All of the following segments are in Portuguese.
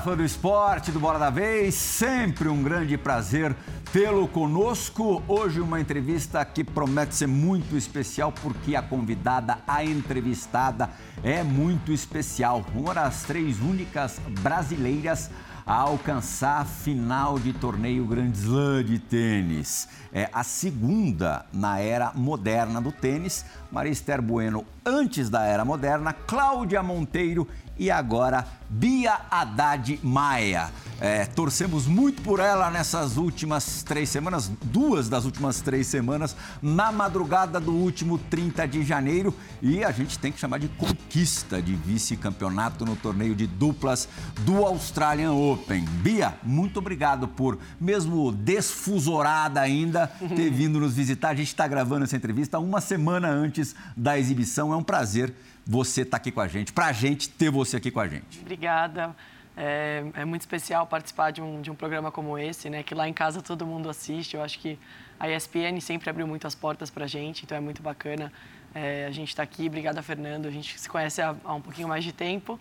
Fã do esporte, do Bola da Vez, sempre um grande prazer tê-lo conosco. Hoje uma entrevista que promete ser muito especial porque a convidada, a entrevistada é muito especial. Uma das três únicas brasileiras a alcançar a final de torneio Grand Slam de tênis. É a segunda na era moderna do tênis. Maria Esther Bueno antes da era moderna, Cláudia Monteiro e agora Bia Haddad Maia. É, torcemos muito por ela nessas últimas três semanas, duas das últimas três semanas, na madrugada do último 30 de janeiro. E a gente tem que chamar de conquista de vice-campeonato no torneio de duplas do Australian Open. Bia, muito obrigado por, mesmo desfusorada ainda, ter vindo nos visitar. A gente está gravando essa entrevista uma semana antes da exibição. É um prazer você estar tá aqui com a gente, para a gente ter você aqui com a gente. Obrigada. É, é, muito especial participar de um, de um programa como esse, né? Que lá em casa todo mundo assiste. Eu acho que a ESPN sempre abriu muitas portas para a gente, então é muito bacana é, a gente estar tá aqui. Obrigada, Fernando. A gente se conhece há, há um pouquinho mais de tempo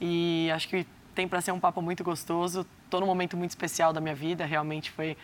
e acho que tem para ser um papo muito gostoso. Estou num momento muito especial da minha vida. Realmente foi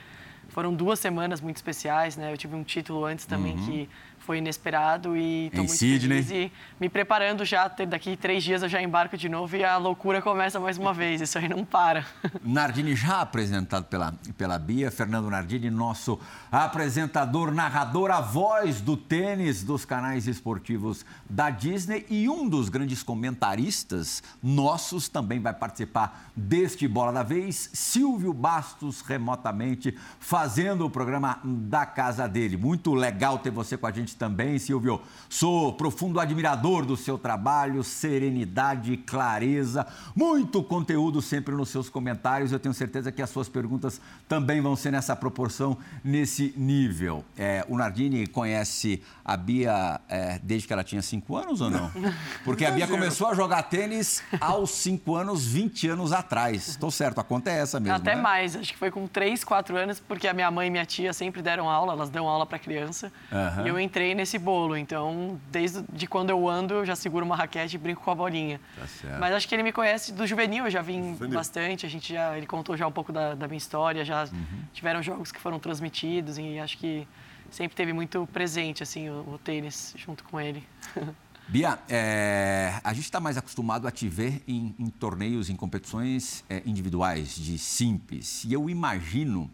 foram duas semanas muito especiais, né? Eu tive um título antes também uhum. que foi inesperado e estou muito Sydney. feliz e me preparando já. Daqui três dias eu já embarco de novo e a loucura começa mais uma vez. Isso aí não para. Nardini já apresentado pela, pela Bia, Fernando Nardini, nosso apresentador, narrador, a voz do tênis dos canais esportivos da Disney e um dos grandes comentaristas nossos também vai participar deste Bola da Vez, Silvio Bastos, remotamente, fazendo o programa da casa dele. Muito legal ter você com a gente também, Silvio. Sou profundo admirador do seu trabalho, serenidade, clareza, muito conteúdo sempre nos seus comentários. Eu tenho certeza que as suas perguntas também vão ser nessa proporção, nesse nível. É, o Nardini conhece a Bia é, desde que ela tinha cinco anos ou não? Porque a Bia começou a jogar tênis aos cinco anos, 20 anos atrás. Estou certo, a conta é essa mesmo. Até né? mais, acho que foi com três, quatro anos, porque a minha mãe e minha tia sempre deram aula, elas dão aula para criança. Uhum. E eu entrei nesse bolo. Então, desde de quando eu ando, eu já seguro uma raquete e brinco com a bolinha. Tá Mas acho que ele me conhece do juvenil, eu já vim bastante. A gente já, ele contou já um pouco da, da minha história, já uhum. tiveram jogos que foram transmitidos e acho que sempre teve muito presente assim o, o tênis junto com ele. Bia, é, a gente está mais acostumado a te ver em, em torneios, em competições é, individuais de simples. E eu imagino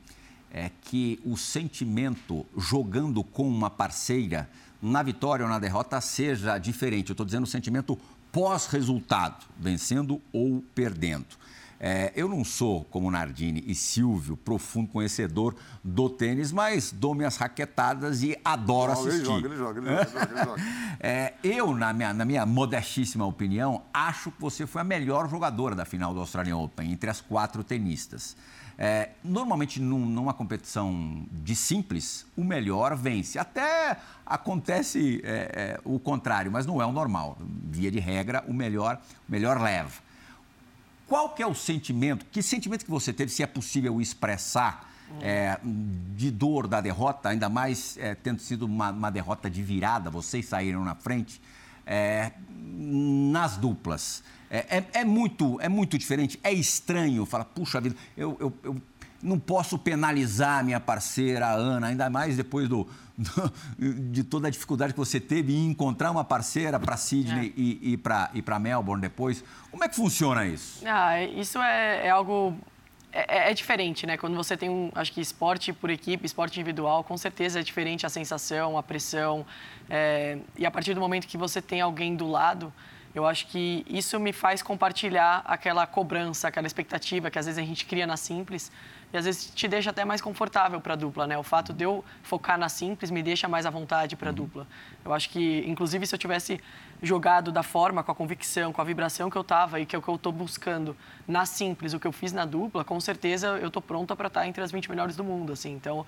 é que o sentimento jogando com uma parceira na vitória ou na derrota seja diferente. Eu estou dizendo o sentimento pós-resultado, vencendo ou perdendo. É, eu não sou, como Nardini e Silvio, profundo conhecedor do tênis, mas dou minhas raquetadas e adoro assistir. Ele joga, ele joga, ele joga. Ele joga. É, eu, na minha, na minha modestíssima opinião, acho que você foi a melhor jogadora da final do Australian Open, entre as quatro tenistas. É, normalmente, num, numa competição de simples, o melhor vence. Até acontece é, é, o contrário, mas não é o normal. Via de regra, o melhor, o melhor leva. Qual que é o sentimento? Que sentimento que você teve, se é possível expressar, é, de dor da derrota, ainda mais é, tendo sido uma, uma, derrota de virada, vocês saíram na frente, é, nas duplas? É, é, é, muito, é muito diferente, é estranho. Fala, puxa vida, eu, eu, eu não posso penalizar minha parceira, a Ana, ainda mais depois do, do, de toda a dificuldade que você teve em encontrar uma parceira para Sydney é. e, e para Melbourne depois. Como é que funciona isso? Ah, isso é, é algo é, é, diferente, né? Quando você tem um, acho que esporte por equipe, esporte individual, com certeza é diferente a sensação, a pressão. É, e a partir do momento que você tem alguém do lado, eu acho que isso me faz compartilhar aquela cobrança, aquela expectativa que às vezes a gente cria na simples e às vezes te deixa até mais confortável para a dupla, né? O fato de eu focar na simples me deixa mais à vontade para a uhum. dupla. Eu acho que, inclusive, se eu tivesse jogado da forma, com a convicção, com a vibração que eu estava e que é o que eu estou buscando na simples, o que eu fiz na dupla, com certeza eu estou pronta para estar tá entre as 20 melhores do mundo, assim. Então,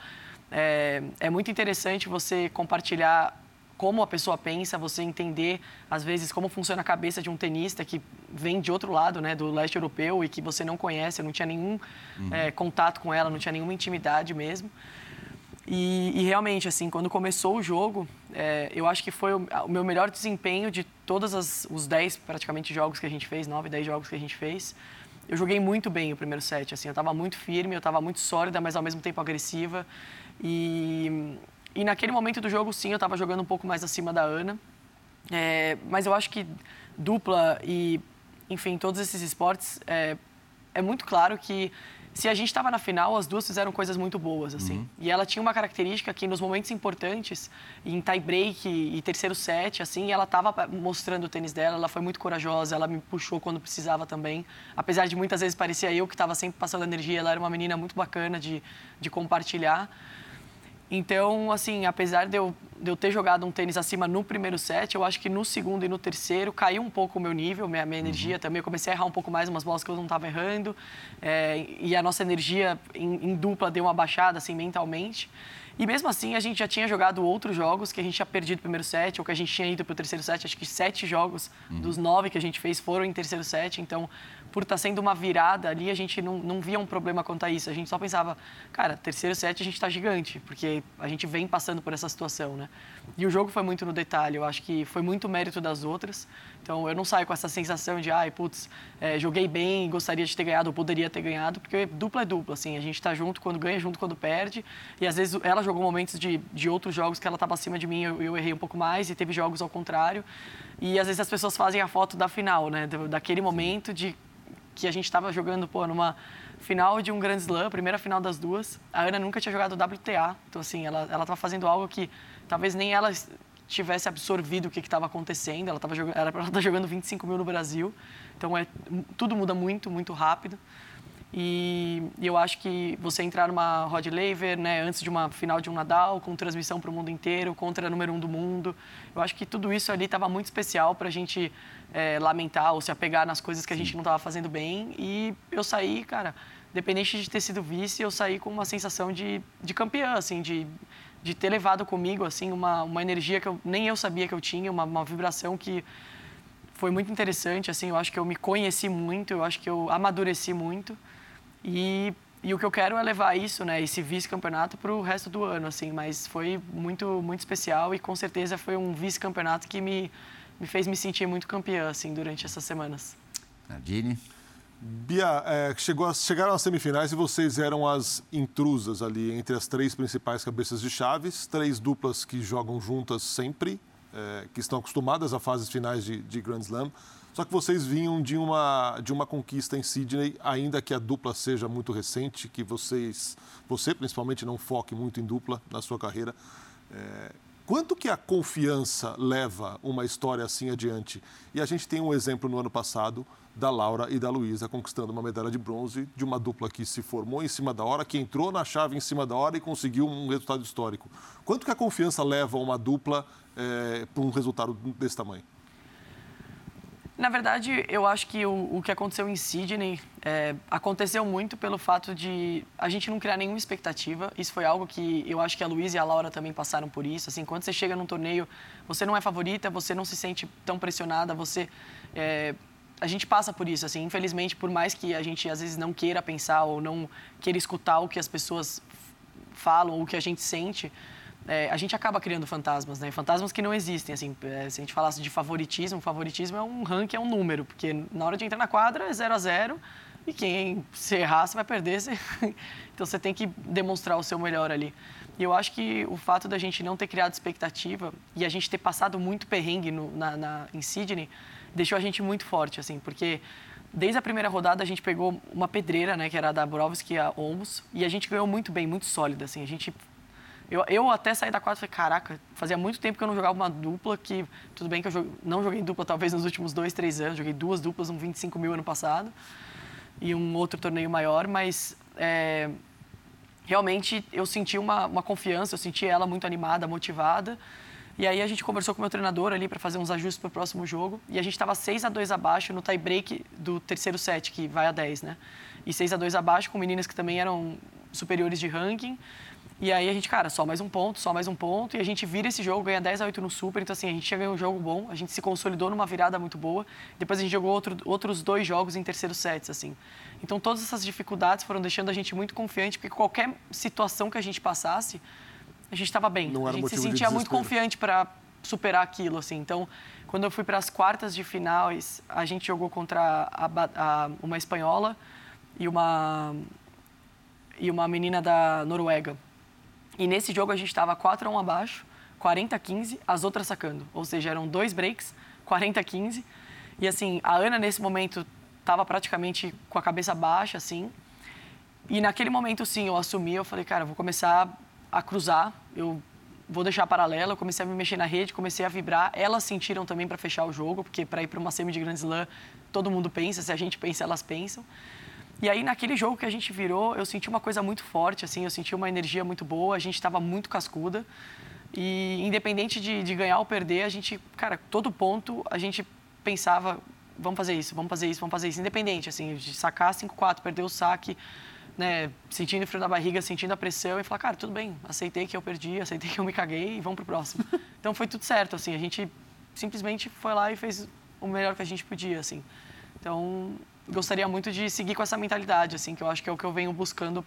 é, é muito interessante você compartilhar como a pessoa pensa, você entender, às vezes, como funciona a cabeça de um tenista que vem de outro lado, né, do leste europeu e que você não conhece, não tinha nenhum uhum. é, contato com ela, não tinha nenhuma intimidade mesmo. E, e realmente, assim, quando começou o jogo, é, eu acho que foi o, o, meu melhor desempenho de todos os 10, praticamente, jogos que a gente fez, 9, 10 jogos que a gente fez. eu joguei muito bem o primeiro set, assim, eu estava muito firme, eu estava muito sólida, mas ao mesmo tempo agressiva. E, e naquele momento do jogo, sim, eu estava jogando um pouco mais acima da Ana. É, mas eu acho que dupla e, enfim, todos esses esportes, é, é muito claro que se a gente estava na final, as duas fizeram coisas muito boas, assim. Uhum. E ela tinha uma característica que nos momentos importantes, em tie break e terceiro set, assim, ela estava mostrando o tênis dela, ela foi muito corajosa, ela me puxou quando precisava também. Apesar de muitas vezes parecia eu que estava sempre passando energia, ela era uma menina muito bacana de, de compartilhar. Então, assim, apesar de eu, de eu ter jogado um tênis acima no primeiro set, eu acho que no segundo e no terceiro caiu um pouco o meu nível, minha, minha energia uhum. também. Eu comecei a errar um pouco mais umas bolas que eu não estava errando. É, e a nossa energia em, em, dupla deu uma baixada, assim, mentalmente. E mesmo assim, a gente já tinha jogado outros jogos que a gente tinha perdido o primeiro set, ou que a gente tinha ido para o terceiro set. Acho que sete jogos uhum. dos nove que a gente fez foram em terceiro set. Então, por estar tá sendo uma virada ali, a gente não, não via um problema quanto a isso. A gente só pensava, cara, terceiro set a gente está gigante, porque a gente vem passando por essa situação, né? E o jogo foi muito no detalhe. Eu acho que foi muito mérito das outras. Então, eu não saio com essa sensação de, ai, putz, é, joguei bem, gostaria de ter ganhado, ou poderia ter ganhado, porque dupla é dupla, assim. A gente está junto quando ganha, junto quando perde. E, às vezes, ela jogou momentos de, de outros jogos que ela estava acima de mim, eu, eu errei um pouco mais, e teve jogos ao contrário. E, às vezes, as pessoas fazem a foto da final, né? Daquele momento de que a gente estava jogando, pô, numa final de um Grand Slam, primeira final das duas. A Ana nunca tinha jogado WTA, então assim, ela ela estava fazendo algo que talvez nem ela tivesse absorvido o que estava acontecendo. Ela estava jogando, era para estar tá jogando 25 mil no Brasil, então é tudo muda muito, muito rápido. E, e, eu acho que você entrar numa Rod Laver, né, antes de uma final de um Nadal, com transmissão para o mundo inteiro, contra a número um do mundo, eu acho que tudo isso ali estava muito especial para a gente é, lamentar ou se apegar nas coisas que a gente não estava fazendo bem. E eu saí, cara, independente de ter sido vice, eu saí com uma sensação de, de campeã, assim, de, de ter levado comigo, assim, uma, uma energia que eu, nem eu sabia que eu tinha, uma, uma vibração que foi muito interessante, assim, eu acho que eu me conheci muito, eu acho que eu amadureci muito. E, e o que eu quero é levar isso, né, esse vice-campeonato para o resto do ano, assim. Mas foi muito, muito especial e com certeza foi um vice-campeonato que me, me fez me sentir muito campeã, assim, durante essas semanas. Nadine? Bia, é, chegou a, chegaram às semifinais e vocês eram as intrusas ali entre as três principais cabeças de chaves, três duplas que jogam juntas sempre, é, que estão acostumadas a fases finais de, de Grand Slam. Só que vocês vinham de uma, de uma conquista em Sydney, ainda que a dupla seja muito recente, que vocês, você principalmente não foque muito em dupla na sua carreira. É, quanto que a confiança leva uma história assim adiante? E a gente tem um exemplo no ano passado da Laura e da Luísa conquistando uma medalha de bronze de uma dupla que se formou em cima da hora, que entrou na chave em cima da hora e conseguiu um resultado histórico. Quanto que a confiança leva uma dupla é, para um resultado desse tamanho? Na verdade, eu acho que o, o que aconteceu em Sydney é, aconteceu muito pelo fato de a gente não criar nenhuma expectativa. Isso foi algo que eu acho que a Luísa e a Laura também passaram por isso. Assim, quando você chega num torneio, você não é favorita, você não se sente tão pressionada, você é, a gente passa por isso, assim, infelizmente, por mais que a gente às vezes não queira pensar ou não queira escutar o que as pessoas falam ou o que a gente sente, é, a gente acaba criando fantasmas, né? Fantasmas que não existem, assim. É, se a gente falasse de favoritismo, favoritismo é um ranking, é um número, porque na hora de entrar na quadra é 0 a 0 e quem se errar, você vai perder. Você... então você tem que demonstrar o seu melhor ali. E eu acho que o fato da gente não ter criado expectativa e a gente ter passado muito perrengue no, na, na, em Sydney deixou a gente muito forte, assim, porque desde a primeira rodada a gente pegou uma pedreira, né, que era a da Borovski e a Olmos, e a gente ganhou muito bem, muito sólida, assim. A gente eu, eu até saí da quadra e falei, caraca, fazia muito tempo que eu não jogava uma dupla, que tudo bem que eu não joguei dupla talvez nos últimos dois, três anos, joguei duas duplas, um 25 mil ano passado e um outro torneio maior, mas é, realmente eu senti uma, uma confiança, eu senti ela muito animada, motivada. E aí a gente conversou com o meu treinador ali para fazer uns ajustes para o próximo jogo. E a gente estava 6 a 2 abaixo no tie break do terceiro set, que vai a 10, né? E 6 a 2 abaixo com meninas que também eram superiores de ranking. E aí a gente, cara, só mais um ponto, só mais um ponto. E a gente vira esse jogo, ganha 10 a 8 no Super. Então, assim, a gente já ganhou um jogo bom, a gente se consolidou numa virada muito boa. Depois a gente jogou outro, outros dois jogos em terceiro sets, assim. Então, todas essas dificuldades foram deixando a gente muito confiante, porque qualquer situação que a gente passasse, a gente estava bem. Não a gente se sentia de muito confiante para superar aquilo, assim. Então, quando eu fui para as quartas de finais, a gente jogou contra a, a, uma espanhola e uma e uma menina da Noruega. E nesse jogo a gente estava 4 a 1 abaixo, 40 a 15, as outras sacando. Ou seja, eram dois breaks, 40 a 15. E assim, a Ana nesse momento estava praticamente com a cabeça baixa, assim. E naquele momento, sim, eu assumi, eu falei, cara, vou começar a cruzar, eu vou deixar paralela, eu comecei a me mexer na rede, comecei a vibrar. Elas sentiram também para fechar o jogo, porque para ir para uma semi de Grand Slam, todo mundo pensa, se a gente pensa, elas pensam. E aí, naquele jogo que a gente virou, eu senti uma coisa muito forte, assim, eu senti uma energia muito boa, a gente estava muito cascuda. E independente de, de, ganhar ou perder, a gente, cara, todo ponto a gente pensava, vamos fazer isso, vamos fazer isso, vamos fazer isso. Independente, assim, de sacar 5-4, perder o saque, né, sentindo frio na barriga, sentindo a pressão e falar, cara, tudo bem, aceitei que eu perdi, aceitei que eu me caguei e vamos pro próximo. então foi tudo certo, assim, a gente simplesmente foi lá e fez o melhor que a gente podia, assim. Então, gostaria muito de seguir com essa mentalidade, assim, que eu acho que é o que eu venho buscando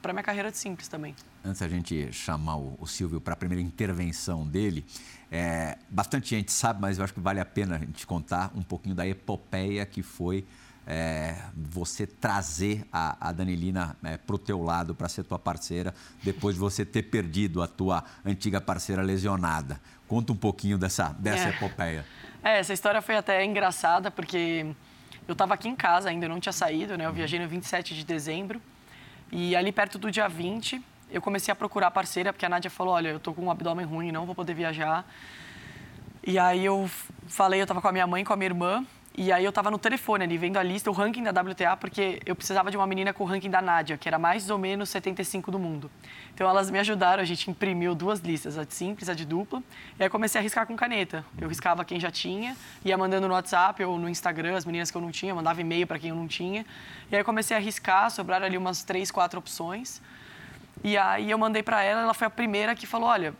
para minha carreira de simples também. Antes da gente chamar o, o Silvio para a primeira intervenção dele, é, bastante gente sabe, mas eu acho que vale a pena a gente contar um pouquinho da epopeia que foi é, você trazer a, a Danilina é, para o teu lado para ser tua parceira depois de você ter perdido a tua antiga parceira lesionada. Conta um pouquinho dessa, dessa é. epopeia. É, essa história foi até engraçada porque eu estava aqui em casa ainda, não tinha saído, né? Eu viajei no 27 de dezembro. E ali perto do dia 20, eu comecei a procurar parceira, porque a Nádia falou: Olha, eu tô com um abdômen ruim, não vou poder viajar. E aí eu falei, eu estava com a minha mãe, com a minha irmã, e aí eu estava no telefone ali, vendo a lista, o ranking da WTA, porque eu precisava de uma menina com o ranking da Nádia, que era mais ou menos 75 do mundo. Então elas me ajudaram, a gente imprimiu duas listas, a de simples, a de dupla, e aí comecei a riscar com caneta. Eu riscava quem já tinha, ia mandando no WhatsApp ou no Instagram as meninas que eu não tinha, mandava e-mail para quem eu não tinha. E aí comecei a riscar, sobraram ali umas três, quatro opções. E aí eu mandei para ela, ela foi a primeira que falou: "Olha,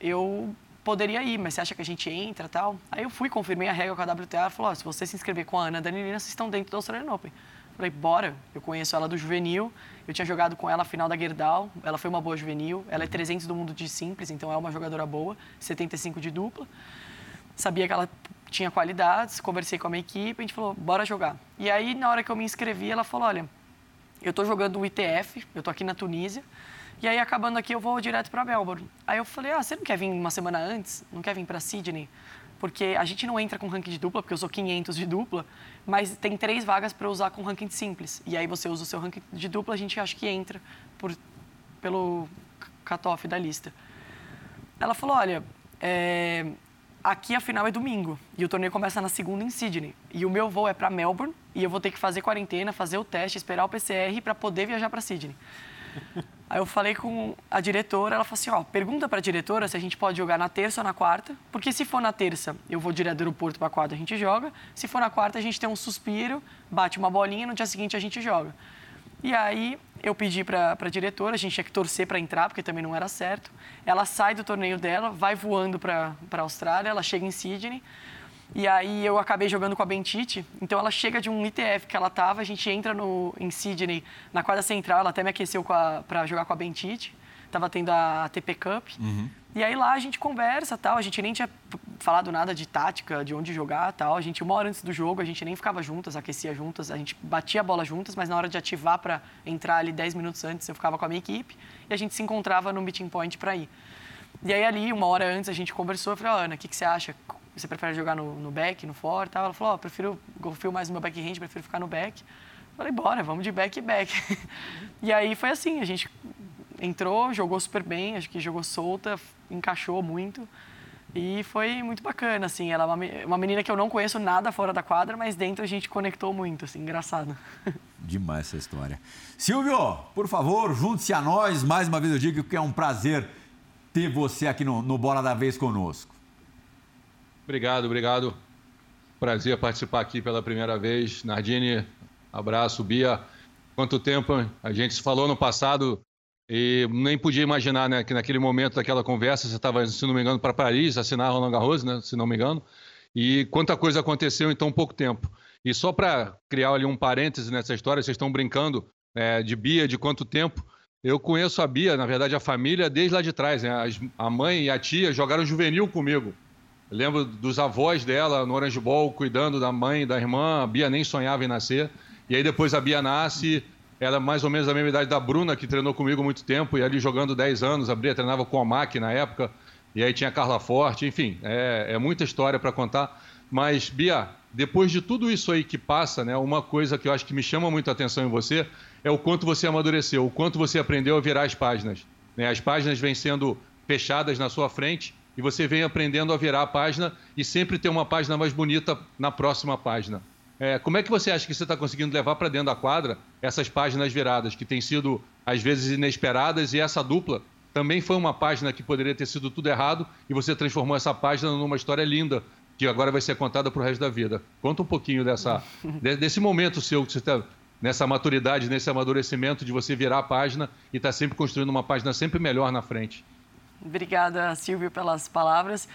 eu poderia ir, mas você acha que a gente entra tal? Aí eu fui, confirmei a regra com a WTA, falou, oh, se você se inscrever com a Ana Danilina, vocês estão dentro do Australian Open. Falei, bora, eu conheço ela do juvenil, eu tinha jogado com ela a final da Gerdau, ela foi uma boa juvenil, ela é 300 do mundo de simples, então é uma jogadora boa, 75 de dupla. Sabia que ela tinha qualidades, conversei com a minha equipe, a gente falou, bora jogar. E aí, na hora que eu me inscrevi, ela falou, olha, eu estou jogando o ITF, eu estou aqui na Tunísia, e aí, acabando aqui, eu vou direto para Melbourne. Aí eu falei, ah, você não quer vir uma semana antes? Não quer vir para Sydney? Porque a gente não entra com ranking de dupla, porque eu sou 500 de dupla, mas tem três vagas para usar com ranking simples. E aí você usa o seu ranking de dupla, a gente acha que entra por, pelo cutoff da lista. Ela falou, olha, é, aqui a final é domingo e o torneio começa na segunda em Sydney. E o meu voo é para Melbourne e eu vou ter que fazer quarentena, fazer o teste, esperar o PCR para poder viajar para Sydney. Aí eu falei com a diretora, ela falou assim, ó, pergunta para a diretora se a gente pode jogar na terça ou na quarta, porque se for na terça, eu vou direto do aeroporto para a quarta, a gente joga. Se for na quarta, a gente tem um suspiro, bate uma bolinha, no dia seguinte a gente joga. E aí eu pedi para a diretora, a gente tinha que torcer para entrar, porque também não era certo. Ela sai do torneio dela, vai voando para a Austrália, ela chega em Sydney, e aí eu acabei jogando com a Bentite. Então ela chega de um ITF que ela tava, a gente entra no, em Sydney, na quadra central, ela até me aqueceu para jogar com a Bentite. Tava tendo a ATP Cup. Uhum. E aí lá a gente conversa tal. A gente nem tinha falado nada de tática, de onde jogar tal. A gente, uma hora antes do jogo, a gente nem ficava juntas, aquecia juntas. A gente batia a bola juntas, mas na hora de ativar para entrar ali 10 minutos antes, eu ficava com a minha equipe. E a gente se encontrava no meeting point para ir. E aí ali, uma hora antes, a gente conversou. Eu falei, oh, Ana, o que, que você acha? Você prefere jogar no, no back, no for tal? Ela falou, oh, prefiro, confio mais no meu backhand, prefiro ficar no back. Falei, bora, vamos de back e back. e aí foi assim, a gente entrou, jogou super bem, acho que jogou solta, encaixou muito. E foi muito bacana, assim. Ela é uma menina que eu não conheço nada fora da quadra, mas dentro a gente conectou muito, assim, engraçado. Demais essa história. Silvio, por favor, junte-se a nós. Mais uma vez eu digo que é um prazer ter você aqui no, no Bola da Vez conosco. Obrigado, obrigado. Prazer participar aqui pela primeira vez. Nardini, abraço. Bia, quanto tempo a gente se falou no passado e nem podia imaginar né, que naquele momento daquela conversa você estava, se não me engano, para Paris, assinar Roland Garros, né, se não me engano. E quanta coisa aconteceu em tão pouco tempo. E só para criar ali um parêntese nessa história, vocês estão brincando é, de Bia, de quanto tempo. Eu conheço a Bia, na verdade, a família, desde lá de trás. Né? A mãe e a tia jogaram juvenil comigo Lembro dos avós dela no Orange Bowl, cuidando da mãe, da irmã. A Bia nem sonhava em nascer. E aí depois a Bia nasce, ela é mais ou menos a mesma idade da Bruna, que treinou comigo muito tempo, e ali jogando 10 anos. A Bia treinava com a MAC na época. E aí tinha a Carla Forte, enfim, é, é muita história para contar. Mas, Bia, depois de tudo isso aí que passa, né, uma coisa que eu acho que me chama muito a atenção em você é o quanto você amadureceu, o quanto você aprendeu a virar as páginas. Né? As páginas vêm sendo fechadas na sua frente e você vem aprendendo a virar a página e sempre ter uma página mais bonita na próxima página. É, como é que você acha que você está conseguindo levar para dentro da quadra essas páginas viradas, que têm sido, às vezes, inesperadas, e essa dupla também foi uma página que poderia ter sido tudo errado, e você transformou essa página numa história linda, que agora vai ser contada para o resto da vida. Conta um pouquinho dessa, desse momento seu, que você está nessa maturidade, nesse amadurecimento de você virar a página e estar tá sempre construindo uma página sempre melhor na frente. Obrigada, Silvio, pelas palavras.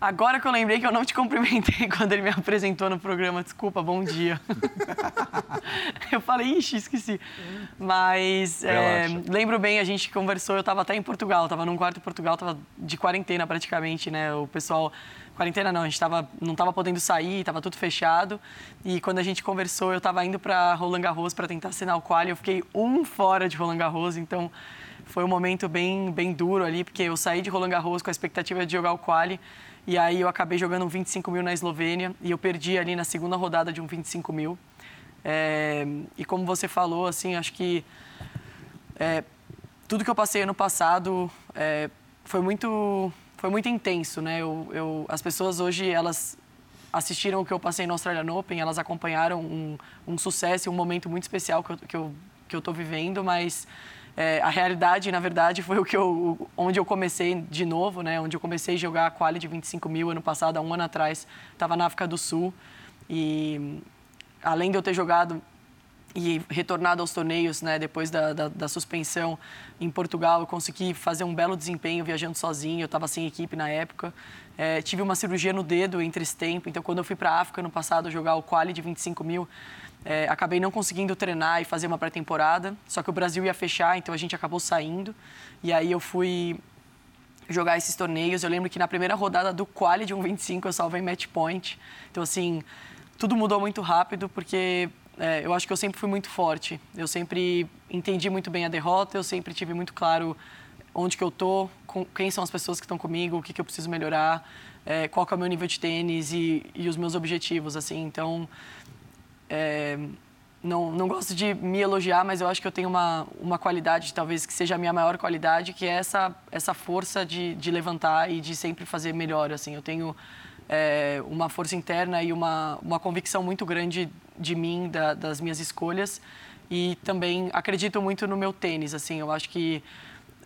Agora que eu lembrei que eu não te cumprimentei quando ele me apresentou no programa, desculpa, bom dia. eu falei, ixi, esqueci. Mas é, lembro bem, a gente conversou, eu estava até em Portugal, estava num quarto em Portugal, estava de quarentena praticamente, né? O pessoal quarentena não, a gente tava, não estava podendo sair, estava tudo fechado. E quando a gente conversou, eu estava indo para Roland Garros para tentar assinar o quali. Eu fiquei um fora de Roland Garros, então foi um momento bem, bem duro ali, porque eu saí de Roland Garros com a expectativa de jogar o quali. E aí eu acabei jogando um 25 mil na Eslovênia e eu perdi ali na segunda rodada de um 25 mil. É, e como você falou, assim, acho que é, tudo que eu passei ano passado é, foi muito foi muito intenso, né? Eu, eu, as pessoas hoje elas assistiram o que eu passei no Australian Open, elas acompanharam um, um sucesso, um momento muito especial que eu que eu que eu vivendo, mas é, a realidade, na verdade, foi o que eu, onde eu comecei de novo, né? Onde eu comecei a jogar a quali de 25 mil ano passado, há um ano atrás, estava na África do Sul e além de eu ter jogado e retornado aos torneios, né, depois da, da, da, suspensão em Portugal, eu consegui fazer um belo desempenho viajando sozinho, eu estava sem equipe na época. É, tive uma cirurgia no dedo entre esse tempo, então quando eu fui para a África no passado jogar o quali de 25 mil, é, acabei não conseguindo treinar e fazer uma pré-temporada, só que o Brasil ia fechar, então a gente acabou saindo. E aí eu fui jogar esses torneios. Eu lembro que na primeira rodada do quali de 1.25 eu salvei match point. Então, assim, tudo mudou muito rápido, porque é, eu acho que eu sempre fui muito forte. Eu sempre entendi muito bem a derrota, eu sempre tive muito claro onde que eu tô, com, quem são as pessoas que estão comigo, o que, que eu preciso melhorar, é, qual é o meu nível de tênis e, e os meus objetivos, assim. Então, é, não, não gosto de me elogiar, mas eu acho que eu tenho uma, uma qualidade, talvez que seja a minha maior qualidade, que é essa, essa força de, de levantar e de sempre fazer melhor. Assim, eu tenho é, uma força interna e uma, uma convicção muito grande de mim, da, das minhas escolhas. E também acredito muito no meu tênis. Assim, eu acho que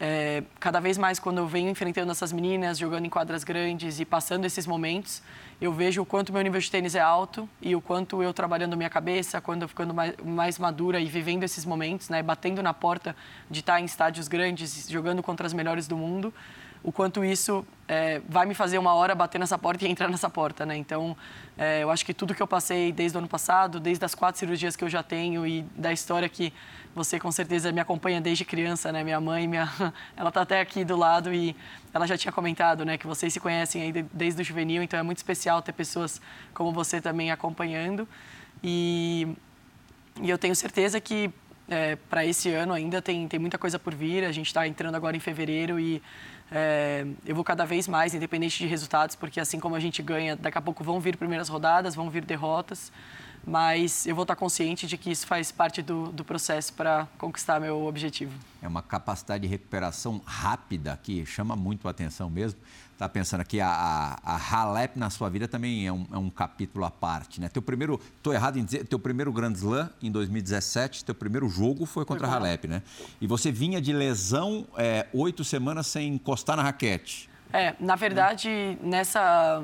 é, cada vez mais quando eu venho enfrentando essas meninas, jogando em quadras grandes e passando esses momentos, eu vejo o quanto meu nível de tênis é alto e o quanto eu trabalhando minha cabeça, quando eu ficando mais, mais madura e vivendo esses momentos, né, batendo na porta de estar em estádios grandes, jogando contra as melhores do mundo, o quanto isso é, vai me fazer uma hora bater nessa porta e entrar nessa porta, né? Então, é, eu acho que tudo que eu passei desde o ano passado, desde as quatro cirurgias que eu já tenho e da história que você com certeza me acompanha desde criança, né? Minha mãe, minha, ela está até aqui do lado e ela já tinha comentado, né, que vocês se conhecem aí desde o juvenil, então é muito especial ter pessoas como você também acompanhando. E, e eu tenho certeza que é, para esse ano ainda tem, tem muita coisa por vir. A gente está entrando agora em fevereiro e é, eu vou cada vez mais, independente de resultados, porque assim como a gente ganha, daqui a pouco vão vir primeiras rodadas, vão vir derrotas mas eu vou estar consciente de que isso faz parte do, do processo para conquistar meu objetivo. É uma capacidade de recuperação rápida que chama muito a atenção mesmo. Está pensando aqui, a, a, a Halep na sua vida também é um, é um capítulo à parte, né? Teu primeiro, estou errado em dizer, teu primeiro Grand Slam em 2017, teu primeiro jogo foi contra foi a Halep, né? E você vinha de lesão é, oito semanas sem encostar na raquete. É, na verdade, nessa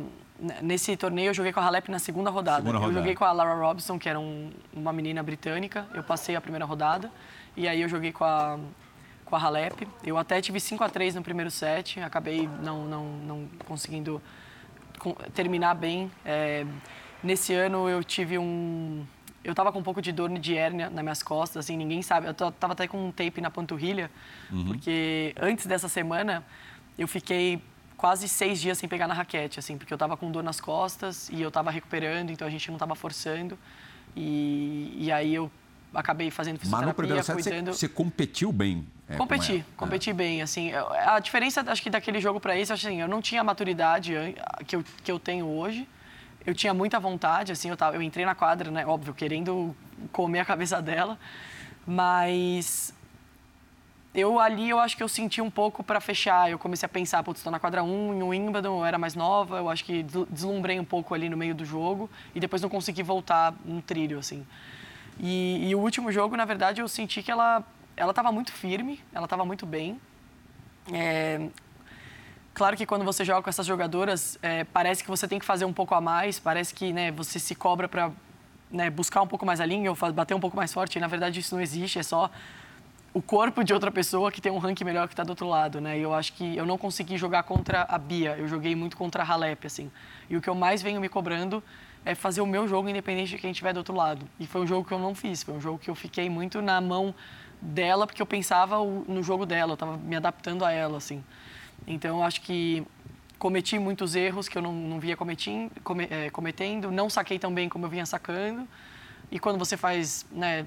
Nesse torneio eu joguei com a Halep na segunda rodada. Segunda rodada. Eu joguei com a Lara Robson, que era um, uma menina britânica. Eu passei a primeira rodada. E aí eu joguei com a, com a Halep. Eu até tive 5 a 3 no primeiro set. Acabei não, não, não conseguindo terminar bem. É, nesse ano eu tive um... Eu tava com um pouco de dor de hérnia nas minhas costas, assim, ninguém sabe. Eu tava até com um tape na panturrilha, uhum. porque antes dessa semana eu fiquei quase seis dias sem pegar na raquete, assim, porque eu estava com dor nas costas e eu estava recuperando, então a gente não estava forçando. E, e aí eu acabei fazendo fisioterapia, Mas no primeiro set cuidando... você, você competiu bem. É, competi, competi é. bem, assim. A diferença, acho que daquele jogo para esse, assim, eu não tinha a maturidade que eu, que eu tenho hoje. Eu tinha muita vontade, assim, eu, tava, eu entrei na quadra, né, óbvio, querendo comer a cabeça dela, mas eu ali eu acho que eu senti um pouco para fechar. Eu comecei a pensar, putz, estou na quadra 1, em Wimbledon, eu era mais nova, eu acho que deslumbrei um pouco ali no meio do jogo e depois não consegui voltar no trilho, assim. E, e o último jogo, na verdade, eu senti que ela ela estava muito firme, ela estava muito bem. É, claro que quando você joga com essas jogadoras, é, parece que você tem que fazer um pouco a mais, parece que né, você se cobra para né, buscar um pouco mais a linha ou bater um pouco mais forte. E, na verdade, isso não existe, é só o corpo de outra pessoa que tem um ranking melhor que está do outro lado, né? E eu acho que eu não consegui jogar contra a Bia, eu joguei muito contra a Halep, assim. E o que eu mais venho me cobrando é fazer o meu jogo independente de quem estiver do outro lado. E foi um jogo que eu não fiz, foi um jogo que eu fiquei muito na mão dela porque eu pensava no jogo dela, eu estava me adaptando a ela, assim. Então, eu acho que cometi muitos erros que eu não, não via cometindo, come, é, cometendo, não saquei tão bem como eu vinha sacando. E quando você faz, né,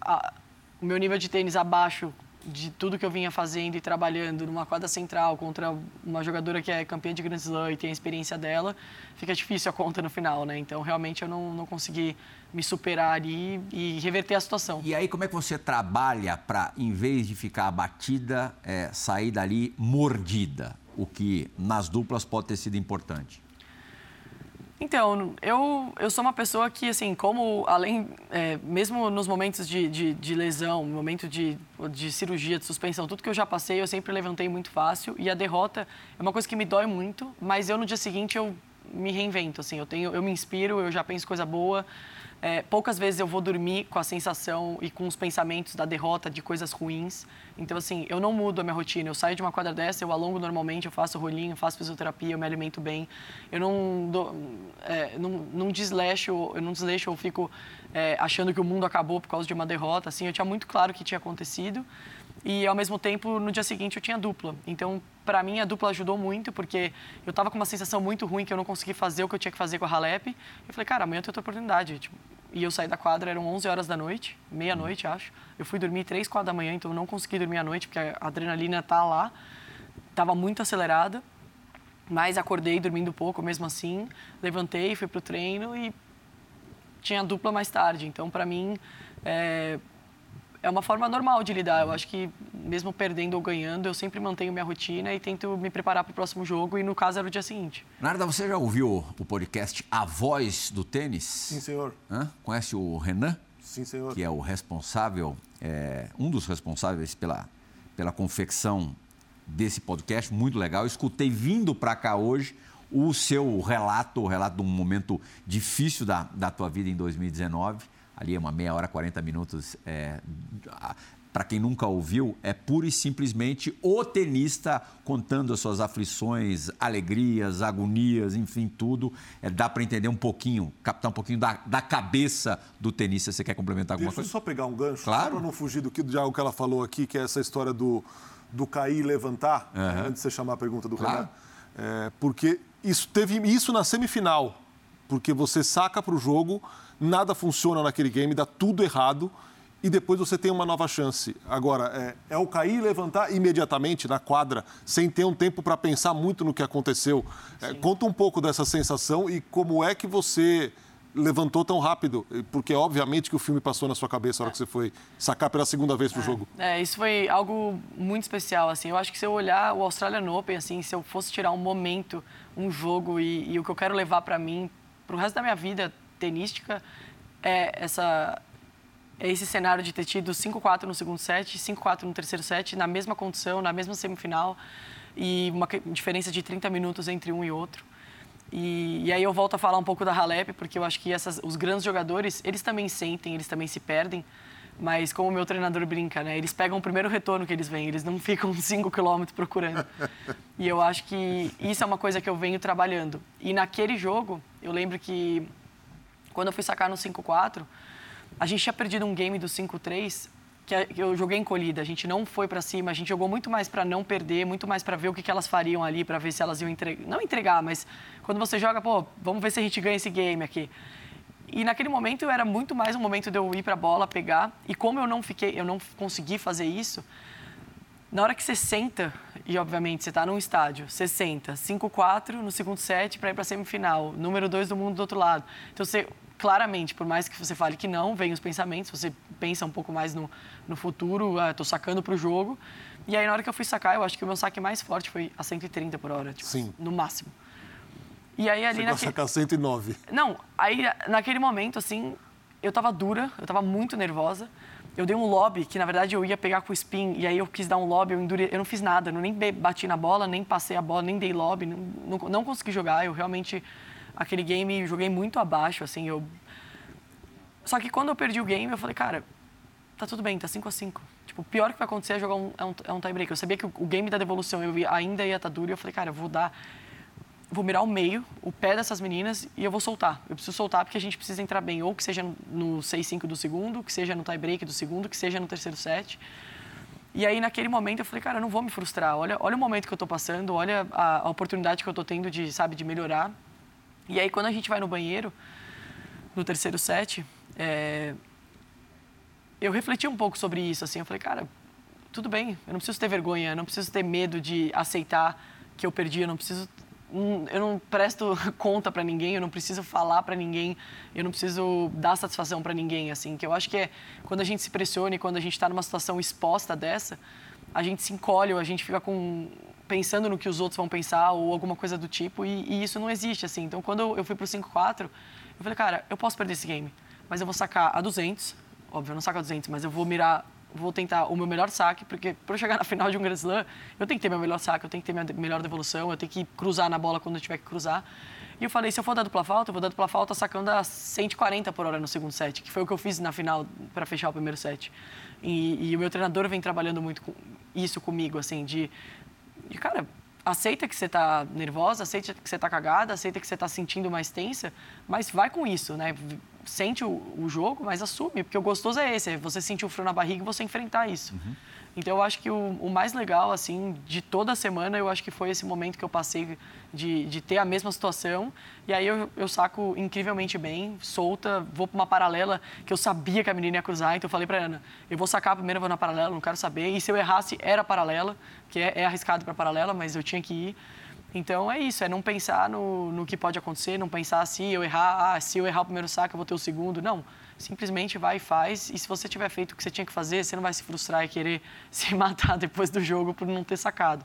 a, o meu nível de tênis abaixo de tudo que eu vinha fazendo e trabalhando numa quadra central contra uma jogadora que é campeã de Grand Slam e tem a experiência dela, fica difícil a conta no final, né? Então, realmente, eu não, não consegui me superar ali e reverter a situação. E aí, como é que você trabalha para, em vez de ficar abatida, é, sair dali mordida? O que nas duplas pode ter sido importante. Então, eu, eu sou uma pessoa que, assim, como além, é, mesmo nos momentos de, de, de, lesão, momento de, de cirurgia, de suspensão, tudo que eu já passei, eu sempre levantei muito fácil. E a derrota é uma coisa que me dói muito, mas eu no dia seguinte eu me reinvento, assim, eu, tenho, eu me inspiro, eu já penso coisa boa. É, poucas vezes eu vou dormir com a sensação e com os pensamentos da derrota, de coisas ruins. Então, assim, eu não mudo a minha rotina. Eu saio de uma quadra dessa, eu alongo normalmente, eu faço rolinho, faço fisioterapia, eu me alimento bem. Eu não, dou, é, não, não desleixo, eu não desleixo, eu fico é, achando que o mundo acabou por causa de uma derrota. Assim, eu tinha muito claro o que tinha acontecido. E, ao mesmo tempo, no dia seguinte, eu tinha dupla. Então, para mim, a dupla ajudou muito, porque eu estava com uma sensação muito ruim que eu não consegui fazer o que eu tinha que fazer com a Halep. Eu falei, cara, amanhã eu tenho outra oportunidade. Tipo, e eu saí da quadra, eram 11 horas da noite, meia-noite, acho. Eu fui dormir 3, 4 da manhã, então eu não consegui dormir à noite, porque a adrenalina tá lá. Tava muito acelerada, mas acordei dormindo pouco mesmo assim. Levantei, fui pro treino e tinha dupla mais tarde. Então, para mim, é, é uma forma normal de lidar. Eu acho que, mesmo perdendo ou ganhando, eu sempre mantenho minha rotina e tento me preparar para o próximo jogo, e no caso era o dia seguinte. Narda, você já ouviu o podcast A Voz do Tênis? Sim, senhor. Hã? Conhece o Renan? Sim, senhor. Que é o responsável, é, um dos responsáveis pela, pela confecção desse podcast, muito legal. escutei vindo para cá hoje o seu relato, o relato de um momento difícil da, da tua vida em 2019 ali é uma meia hora, 40 minutos. É, para quem nunca ouviu, é pura e simplesmente o tenista contando as suas aflições, alegrias, agonias, enfim, tudo. É, dá para entender um pouquinho, captar um pouquinho da, da cabeça do tenista. Você quer complementar alguma Deixa coisa? Deixa eu só pegar um gancho, claro. para não fugir do que, de algo que ela falou aqui, que é essa história do, do cair e levantar, uhum. antes de você chamar a pergunta do claro. Renan. É, porque isso teve isso na semifinal, porque você saca para o jogo nada funciona naquele game, dá tudo errado e depois você tem uma nova chance. Agora, é, é o cair e levantar imediatamente na quadra, sem ter um tempo para pensar muito no que aconteceu. É, conta um pouco dessa sensação e como é que você levantou tão rápido? Porque, obviamente, que o filme passou na sua cabeça na hora que você foi sacar pela segunda vez para o é, jogo. É, isso foi algo muito especial, assim. Eu acho que se eu olhar o Australian Open, assim, se eu fosse tirar um momento, um jogo e, e o que eu quero levar para mim, o resto da minha vida, tenística é essa é esse cenário de ter tido 5-4 no segundo set, 5-4 no terceiro set, na mesma condição, na mesma semifinal, e uma diferença de 30 minutos entre um e outro. E, e aí eu volto a falar um pouco da Halep, porque eu acho que essas, os grandes jogadores, eles também sentem, eles também se perdem, mas como o meu treinador brinca, né? Eles pegam o primeiro retorno que eles vêm, eles não ficam 5 quilômetros procurando. E eu acho que isso é uma coisa que eu venho trabalhando. E naquele jogo, eu lembro que quando eu fui sacar no 5-4, a gente tinha perdido um game do 5-3 que eu joguei encolhida, a gente não foi para cima, a gente jogou muito mais para não perder, muito mais para ver o que, que elas fariam ali, para ver se elas iam entregar, não entregar, mas quando você joga, pô, vamos ver se a gente ganha esse game aqui. E naquele momento era muito mais um momento de eu ir para a bola, pegar, e como eu não fiquei, eu não consegui fazer isso, na hora que você senta, e obviamente você está num estádio, você senta 5-4 no segundo set para ir para a semifinal, número 2 do mundo do outro lado. Então você claramente, por mais que você fale que não, vem os pensamentos, você pensa um pouco mais no, no futuro, ah, estou sacando para o jogo. E aí, na hora que eu fui sacar, eu acho que o meu saque mais forte foi a 130 por hora, tipo, Sim. no máximo. E aí, ali naquele... sacar 109. Não, aí naquele momento, assim, eu tava dura, eu tava muito nervosa. Eu dei um lobby, que na verdade eu ia pegar com o spin, e aí eu quis dar um lobby, eu, endure... eu não fiz nada, eu nem bati na bola, nem passei a bola, nem dei lobby, não, não, não consegui jogar. Eu realmente, aquele game, joguei muito abaixo, assim, eu... Só que quando eu perdi o game, eu falei, cara, tá tudo bem, tá 5 a 5 Tipo, o pior que vai acontecer é jogar um, é um, é um tie-break. Eu sabia que o, o, game da devolução eu ia, ainda ia estar tá duro, e eu falei, cara, eu vou dar vou mirar o meio, o pé dessas meninas e eu vou soltar. Eu preciso soltar porque a gente precisa entrar bem, ou que seja no 6-5 do segundo, que seja no tie-break do segundo, que seja no terceiro set. E aí, naquele momento, eu falei, cara, eu não vou me frustrar. Olha, olha o momento que eu estou passando, olha a, a, oportunidade que eu estou tendo de, sabe, de melhorar. E aí, quando a gente vai no banheiro, no terceiro set, é... eu refleti um pouco sobre isso, assim. Eu falei, cara, tudo bem, eu não preciso ter vergonha, eu não preciso ter medo de aceitar que eu perdi, eu não preciso eu não presto conta para ninguém, eu não preciso falar para ninguém, eu não preciso dar satisfação para ninguém, assim, que eu acho que é quando a gente se pressiona e quando a gente está numa situação exposta dessa, a gente se encolhe ou a gente fica com pensando no que os outros vão pensar ou alguma coisa do tipo e, e isso não existe, assim. Então, quando eu fui pro 5-4, eu falei, cara, eu posso perder esse game, mas eu vou sacar a 200, óbvio, eu não saco a 200, mas eu vou mirar vou tentar o meu melhor saque, porque para chegar na final de um Grand Slam, eu tenho que ter meu melhor saque, eu tenho que ter minha melhor devolução, eu tenho que cruzar na bola quando eu tiver que cruzar. E eu falei, se eu for dar dupla falta, eu vou dar dupla falta sacando a 140 por hora no segundo set, que foi o que eu fiz na final para fechar o primeiro set. E, e, o meu treinador vem trabalhando muito com isso comigo, assim, de, de cara, aceita que você está nervosa, aceita que você está cagada, aceita que você está sentindo mais tensa, mas vai com isso, né? Sente o, o, jogo, mas assume, porque o gostoso é esse, é você sentir o frio na barriga e você enfrentar isso. Uhum. Então eu acho que o, o, mais legal, assim, de toda a semana, eu acho que foi esse momento que eu passei de, de ter a mesma situação. E aí eu, eu saco incrivelmente bem, solta, vou para uma paralela que eu sabia que a menina ia cruzar, então eu falei para Ana, eu vou sacar primeiro, vou na paralela, não quero saber. E se eu errasse, era paralela, que é, é arriscado para paralela, mas eu tinha que ir. Então é isso, é não pensar no, no que pode acontecer, não pensar se eu errar, ah, se eu errar o primeiro saque eu vou ter o segundo. Não, simplesmente vai e faz. E se você tiver feito o que você tinha que fazer, você não vai se frustrar e querer se matar depois do jogo por não ter sacado.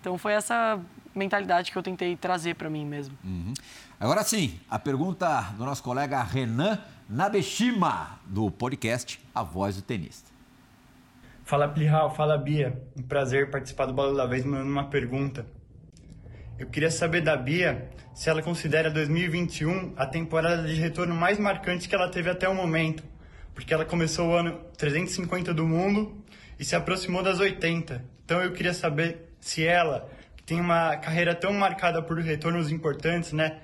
Então foi essa mentalidade que eu tentei trazer para mim mesmo. Uhum. Agora sim, a pergunta do nosso colega Renan Nabeshima, do podcast A Voz do Tenista. Fala Plihal, fala Bia. Um prazer participar do Bola da Vez mandando uma pergunta. Eu queria saber da Bia se ela considera 2021 a temporada de retorno mais marcante que ela teve até o momento, porque ela começou o ano 350 do mundo e se aproximou das 80. Então eu queria saber se ela, que tem uma carreira tão marcada por retornos importantes, né,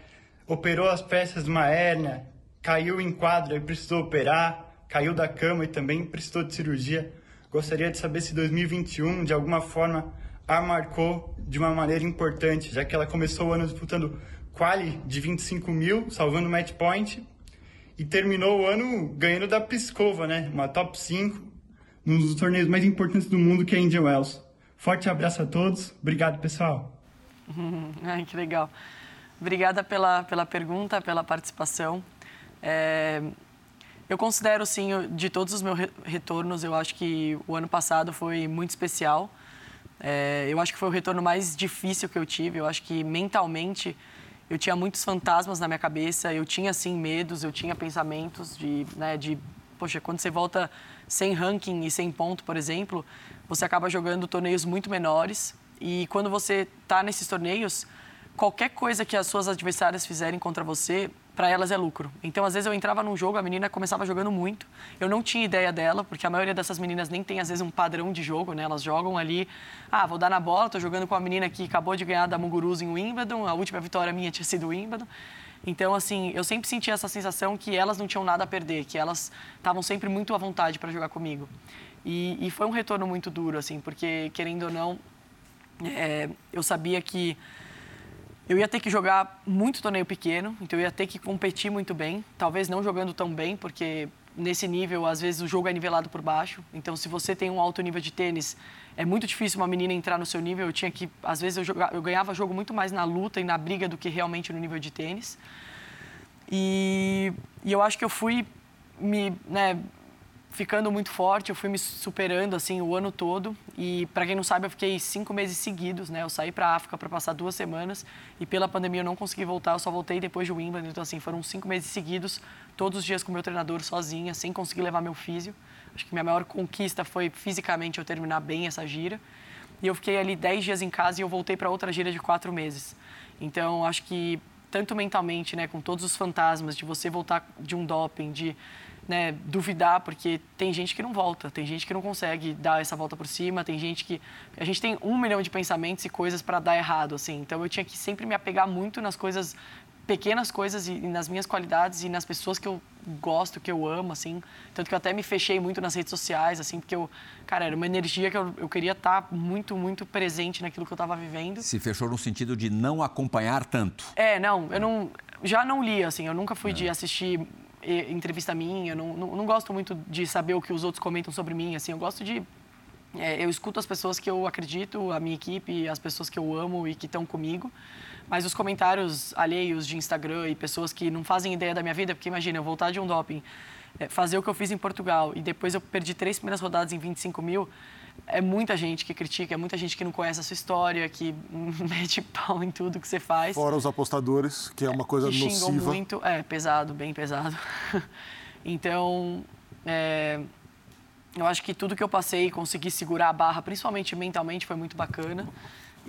operou as peças de uma hérnia, caiu em quadra e precisou operar, caiu da cama e também precisou de cirurgia. Gostaria de saber se 2021 de alguma forma a marcou de uma maneira importante, já que ela começou o ano disputando quali de 25 mil, salvando match point, e terminou o ano ganhando da Piscova, né? Uma top 5, num dos torneios mais importantes do mundo, que é a Indian Wells. Forte abraço a todos. Obrigado, pessoal. Ai, que legal. Obrigada pela, pela pergunta, pela participação. É, eu considero, sim, de todos os meus retornos, eu acho que o ano passado foi muito especial. É, eu acho que foi o retorno mais difícil que eu tive. Eu acho que mentalmente eu tinha muitos fantasmas na minha cabeça. Eu tinha, assim, medos, eu tinha pensamentos de, né, de poxa, quando você volta sem ranking e sem ponto, por exemplo, você acaba jogando torneios muito menores. E quando você está nesses torneios, qualquer coisa que as suas adversárias fizerem contra você, para elas é lucro. Então, às vezes eu entrava num jogo, a menina começava jogando muito, eu não tinha ideia dela, porque a maioria dessas meninas nem tem às vezes um padrão de jogo, né? Elas jogam ali, ah, vou dar na bola, tô jogando com a menina que acabou de ganhar da Muguruza em Wimbledon, a última vitória minha tinha sido Wimbledon. Então, assim, eu sempre sentia essa sensação que elas não tinham nada a perder, que elas estavam sempre muito à vontade para jogar comigo. E, e foi um retorno muito duro, assim, porque, querendo ou não, é, eu sabia que eu ia ter que jogar muito torneio pequeno, então eu ia ter que competir muito bem. Talvez não jogando tão bem, porque nesse nível, às vezes, o jogo é nivelado por baixo. Então, se você tem um alto nível de tênis, é muito difícil uma menina entrar no seu nível. Eu tinha que, às vezes, eu, jogava, eu ganhava jogo muito mais na luta e na briga do que realmente no nível de tênis. E, e eu acho que eu fui me, né, ficando muito forte, eu fui me superando assim o ano todo. E para quem não sabe, eu fiquei cinco meses seguidos, né? Eu saí para África para passar duas semanas e pela pandemia eu não consegui voltar. Eu só voltei depois de Wimbledon. Então assim foram cinco meses seguidos, todos os dias com meu treinador sozinha, sem conseguir levar meu físio. Acho que minha maior conquista foi fisicamente eu terminar bem essa gira. E eu fiquei ali dez dias em casa e eu voltei para outra gira de quatro meses. Então acho que tanto mentalmente, né, com todos os fantasmas de você voltar de um doping, de né, duvidar, porque tem gente que não volta, tem gente que não consegue dar essa volta por cima, tem gente que. A gente tem um milhão de pensamentos e coisas para dar errado, assim. Então eu tinha que sempre me apegar muito nas coisas, pequenas coisas e, e, nas minhas qualidades e nas pessoas que eu gosto, que eu amo, assim. Tanto que eu até me fechei muito nas redes sociais, assim, porque eu. Cara, era uma energia que eu, eu queria estar tá muito, muito presente naquilo que eu estava vivendo. Se fechou no sentido de não acompanhar tanto? É, não, eu não. Já não li, assim, eu nunca fui é. de assistir entrevista minha, não, não, não, gosto muito de saber o que os outros comentam sobre mim, assim, eu gosto de... É, eu escuto as pessoas que eu acredito, a minha equipe, as pessoas que eu amo e que estão comigo, mas os comentários alheios de Instagram e pessoas que não fazem ideia da minha vida, porque imagina, eu voltar de um doping, é, fazer o que eu fiz em Portugal e depois eu perdi três primeiras rodadas em 25 mil, é muita gente que critica, é muita gente que não conhece a sua história, que mete pau em tudo que você faz. Fora os apostadores, que é uma coisa que nociva. muito, é, pesado, bem pesado. então, é, eu acho que tudo que eu passei, consegui segurar a barra, principalmente mentalmente, foi muito bacana.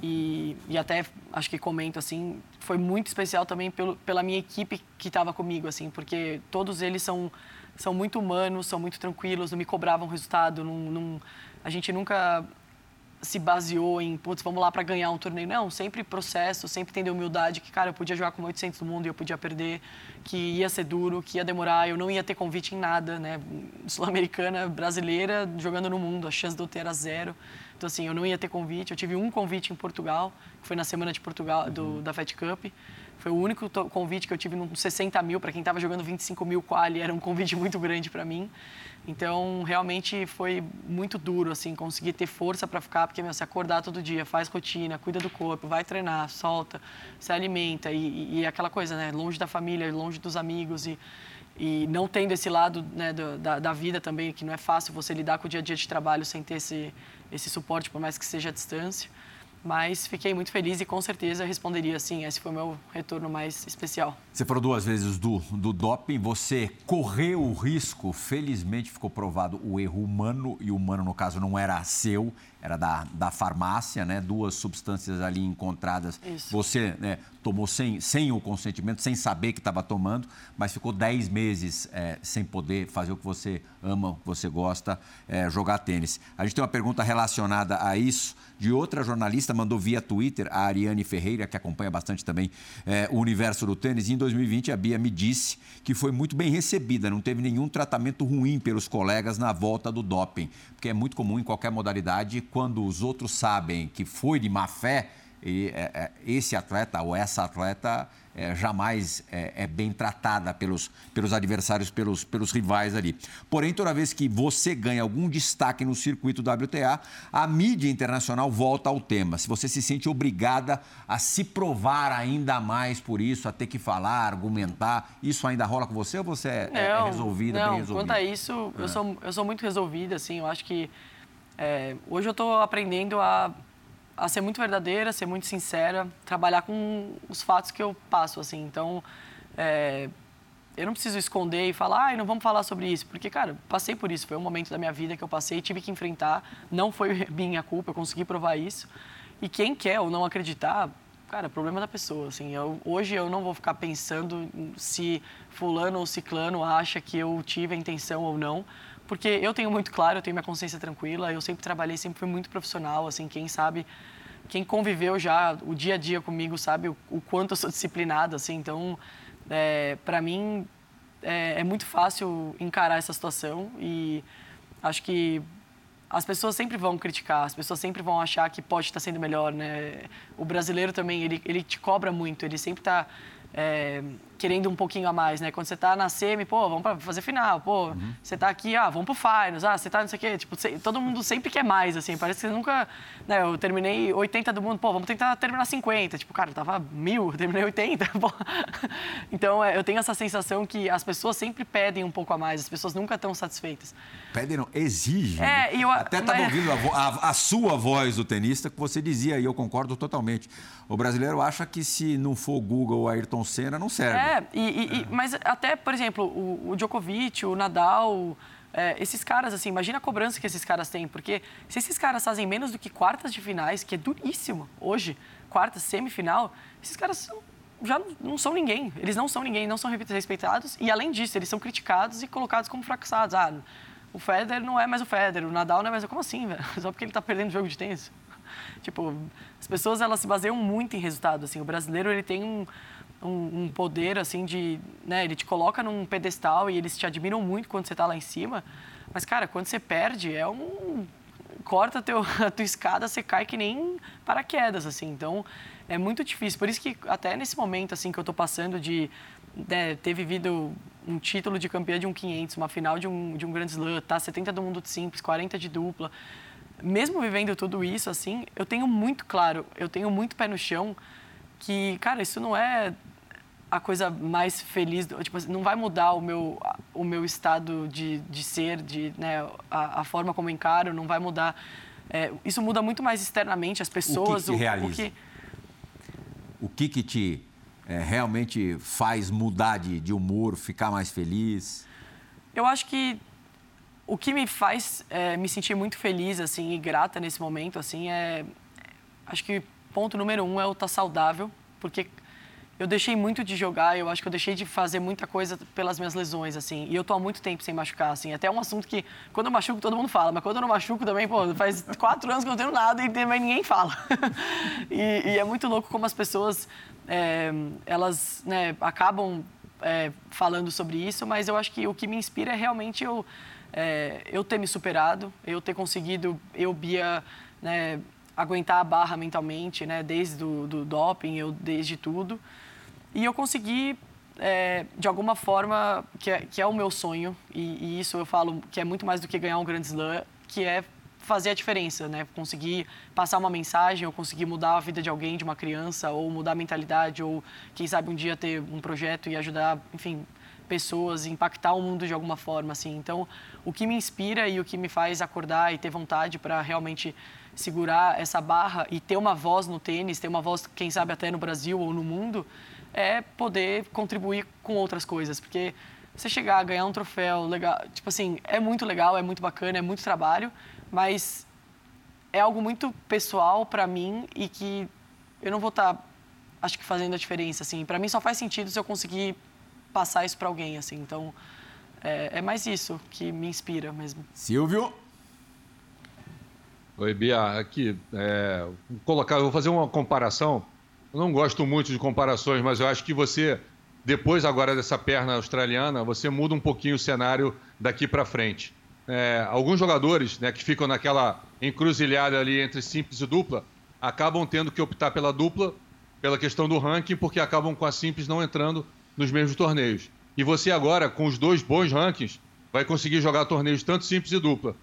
E, e até, acho que comento assim, foi muito especial também pelo, pela minha equipe que estava comigo, assim, porque todos eles são, são muito humanos, são muito tranquilos, não me cobravam resultado, não, não a gente nunca se baseou em, putz, vamos lá para ganhar um torneio. Não, sempre processo, sempre tendo humildade que, cara, eu podia jogar com 800 do mundo e eu podia perder, que ia ser duro, que ia demorar, eu não ia ter convite em nada, né? Sul-americana, brasileira, jogando no mundo, a chance de eu ter era zero. Então, assim, eu não ia ter convite. Eu tive um convite em Portugal, que foi na semana de Portugal, do, uhum. da Fed Cup. Foi o único convite que eu tive nos 60 mil. Para quem estava jogando 25 mil quali, era um convite muito grande para mim. Então, realmente foi muito duro, assim, conseguir ter força para ficar, porque, meu, se acordar todo dia, faz rotina, cuida do corpo, vai treinar, solta, se alimenta e, e aquela coisa, né? Longe da família, longe dos amigos e, e não tendo esse lado né, da, da vida também, que não é fácil você lidar com o dia a dia de trabalho sem ter esse, esse suporte, por mais que seja à distância. Mas fiquei muito feliz e com certeza responderia sim, esse foi o meu retorno mais especial. Você falou duas vezes do, do doping, você correu o risco, felizmente ficou provado o erro humano, e o humano no caso não era seu, era da, da farmácia, né? Duas substâncias ali encontradas. Isso. Você né, tomou sem, sem o consentimento, sem saber que estava tomando, mas ficou 10 meses é, sem poder fazer o que você ama, o que você gosta, é, jogar tênis. A gente tem uma pergunta relacionada a isso de outra jornalista, mandou via Twitter, a Ariane Ferreira, que acompanha bastante também é, o universo do tênis. E em 2020, a Bia me disse que foi muito bem recebida, não teve nenhum tratamento ruim pelos colegas na volta do doping, porque é muito comum em qualquer modalidade quando os outros sabem que foi de má fé, e, é, é, esse atleta ou essa atleta é, jamais é, é, bem tratada pelos, pelos adversários, pelos, pelos rivais ali. Porém, toda vez que você ganha algum destaque no circuito WTA, a mídia internacional volta ao tema. Se você se sente obrigada a se provar ainda mais por isso, a ter que falar, argumentar, isso ainda rola com você ou você é, é não, resolvida, não, bem resolvida? Quanto a isso, eu, sou, eu sou muito resolvida, assim, eu acho que é, hoje eu estou aprendendo a a ser muito verdadeira, ser muito sincera, trabalhar com os fatos que eu passo, assim. Então, é, eu não preciso esconder e falar, ai, não vamos falar sobre isso, porque, cara, passei por isso, foi um momento da minha vida que eu passei, tive que enfrentar, não foi minha culpa, eu consegui provar isso. E quem quer ou não acreditar, cara, é problema da pessoa, assim. Eu, hoje eu não vou ficar pensando se fulano ou ciclano acha que eu tive a intenção ou não, porque eu tenho muito claro, eu tenho minha consciência tranquila, eu sempre trabalhei, sempre fui muito profissional, assim, quem sabe, quem conviveu já o dia a dia comigo sabe o, o quanto eu sou disciplinado, assim, então, é, para mim, é, é, muito fácil encarar essa situação e acho que as pessoas sempre vão criticar, as pessoas sempre vão achar que pode estar sendo melhor, né? O brasileiro também, ele, ele te cobra muito, ele sempre está é, querendo um pouquinho a mais, né? Quando você tá na semi, pô, vamos para fazer final, pô, uhum. você tá aqui, ah, vamos pro finals, ah, você tá não sei o quê, tipo, você, todo mundo sempre quer mais, assim, parece que você nunca, né, eu terminei 80 do mundo, pô, vamos tentar terminar 50, tipo, cara, eu tava mil, terminei 80, pô. Então, é, eu tenho essa sensação que as pessoas sempre pedem um pouco a mais, as pessoas nunca estão satisfeitas. Pedem não, exigem. É, eu, Até estava mas... ouvindo a, a, a sua voz do tenista que você dizia, e eu concordo totalmente, o brasileiro acha que se não for Google ou Ayrton Senna, não serve. É, e, e, mas até, por exemplo, o, o Djokovic, o Nadal, é, esses caras, assim, imagina a cobrança que esses caras têm, porque se esses caras fazem menos do que quartas de finais, que é duríssimo hoje, quartas, semifinal, esses caras são, já não são ninguém. Eles não são ninguém, não são respeitados, e além disso, eles são criticados e colocados como fracassados. Ah, o Federer não é mais o Federer, o Nadal não é mais... Como assim, velho? Só porque ele está perdendo jogo de tênis? Tipo, as pessoas, elas se baseiam muito em resultado, assim. O brasileiro, ele tem um um, um, poder assim de, né, ele te coloca num pedestal e eles te admiram muito quando você está lá em cima. Mas cara, quando você perde é um corta teu, a tua escada, você cai que nem paraquedas assim. Então é muito difícil. Por isso que até nesse momento assim que eu estou passando de né, ter vivido um título de campeã de um 500, uma final de um de um Grand Slam, tá 70 do mundo de simples, 40 de dupla. Mesmo vivendo tudo isso assim, eu tenho muito claro, eu tenho muito pé no chão que, cara, isso não é a coisa mais feliz, tipo, não vai mudar o meu, o meu estado de, de ser, de, né, a, a forma como eu encaro, não vai mudar. É, isso muda muito mais externamente, as pessoas. O que, que realiza? O, que... o que, que te é, realmente faz mudar de, de humor, ficar mais feliz? Eu acho que o que me faz é, me sentir muito feliz assim e grata nesse momento assim é acho que ponto número um é eu estar saudável porque eu deixei muito de jogar, eu acho que eu deixei de fazer muita coisa pelas minhas lesões, assim. E eu tô há muito tempo sem machucar, assim. Até um assunto que, quando eu machuco, todo mundo fala. Mas quando eu não machuco também, pô, faz quatro anos que eu não tenho nada e também ninguém fala. e, e, é muito louco como as pessoas, é, elas, né, acabam é, falando sobre isso. Mas eu acho que o que me inspira é realmente eu, é, eu ter me superado, eu ter conseguido, eu, Bia, né, aguentar a barra mentalmente, né, desde o do doping, eu desde tudo. E eu consegui, é, de alguma forma, que é, que é o meu sonho, e, e, isso eu falo que é muito mais do que ganhar um grande slam, que é fazer a diferença, né? Conseguir passar uma mensagem, ou conseguir mudar a vida de alguém, de uma criança, ou mudar a mentalidade, ou quem sabe um dia ter um projeto e ajudar, enfim, pessoas, impactar o mundo de alguma forma, assim. Então, o que me inspira e o que me faz acordar e ter vontade para realmente segurar essa barra e ter uma voz no tênis, ter uma voz, quem sabe até no Brasil ou no mundo, é poder contribuir com outras coisas, porque você chegar a ganhar um troféu legal, tipo assim, é muito legal, é muito bacana, é muito trabalho, mas é algo muito pessoal para mim e que eu não vou estar, tá, acho que fazendo a diferença, assim. Para mim só faz sentido se eu conseguir passar isso para alguém, assim. Então é, é, mais isso que me inspira mesmo. Silvio. Oi, Bia. Aqui, é, colocar, eu vou fazer uma comparação eu não gosto muito de comparações, mas eu acho que você, depois agora dessa perna australiana, você muda um pouquinho o cenário daqui para frente. É, alguns jogadores né, que ficam naquela encruzilhada ali entre simples e dupla acabam tendo que optar pela dupla pela questão do ranking, porque acabam com a simples não entrando nos mesmos torneios. E você agora, com os dois bons rankings, vai conseguir jogar torneios tanto simples e dupla.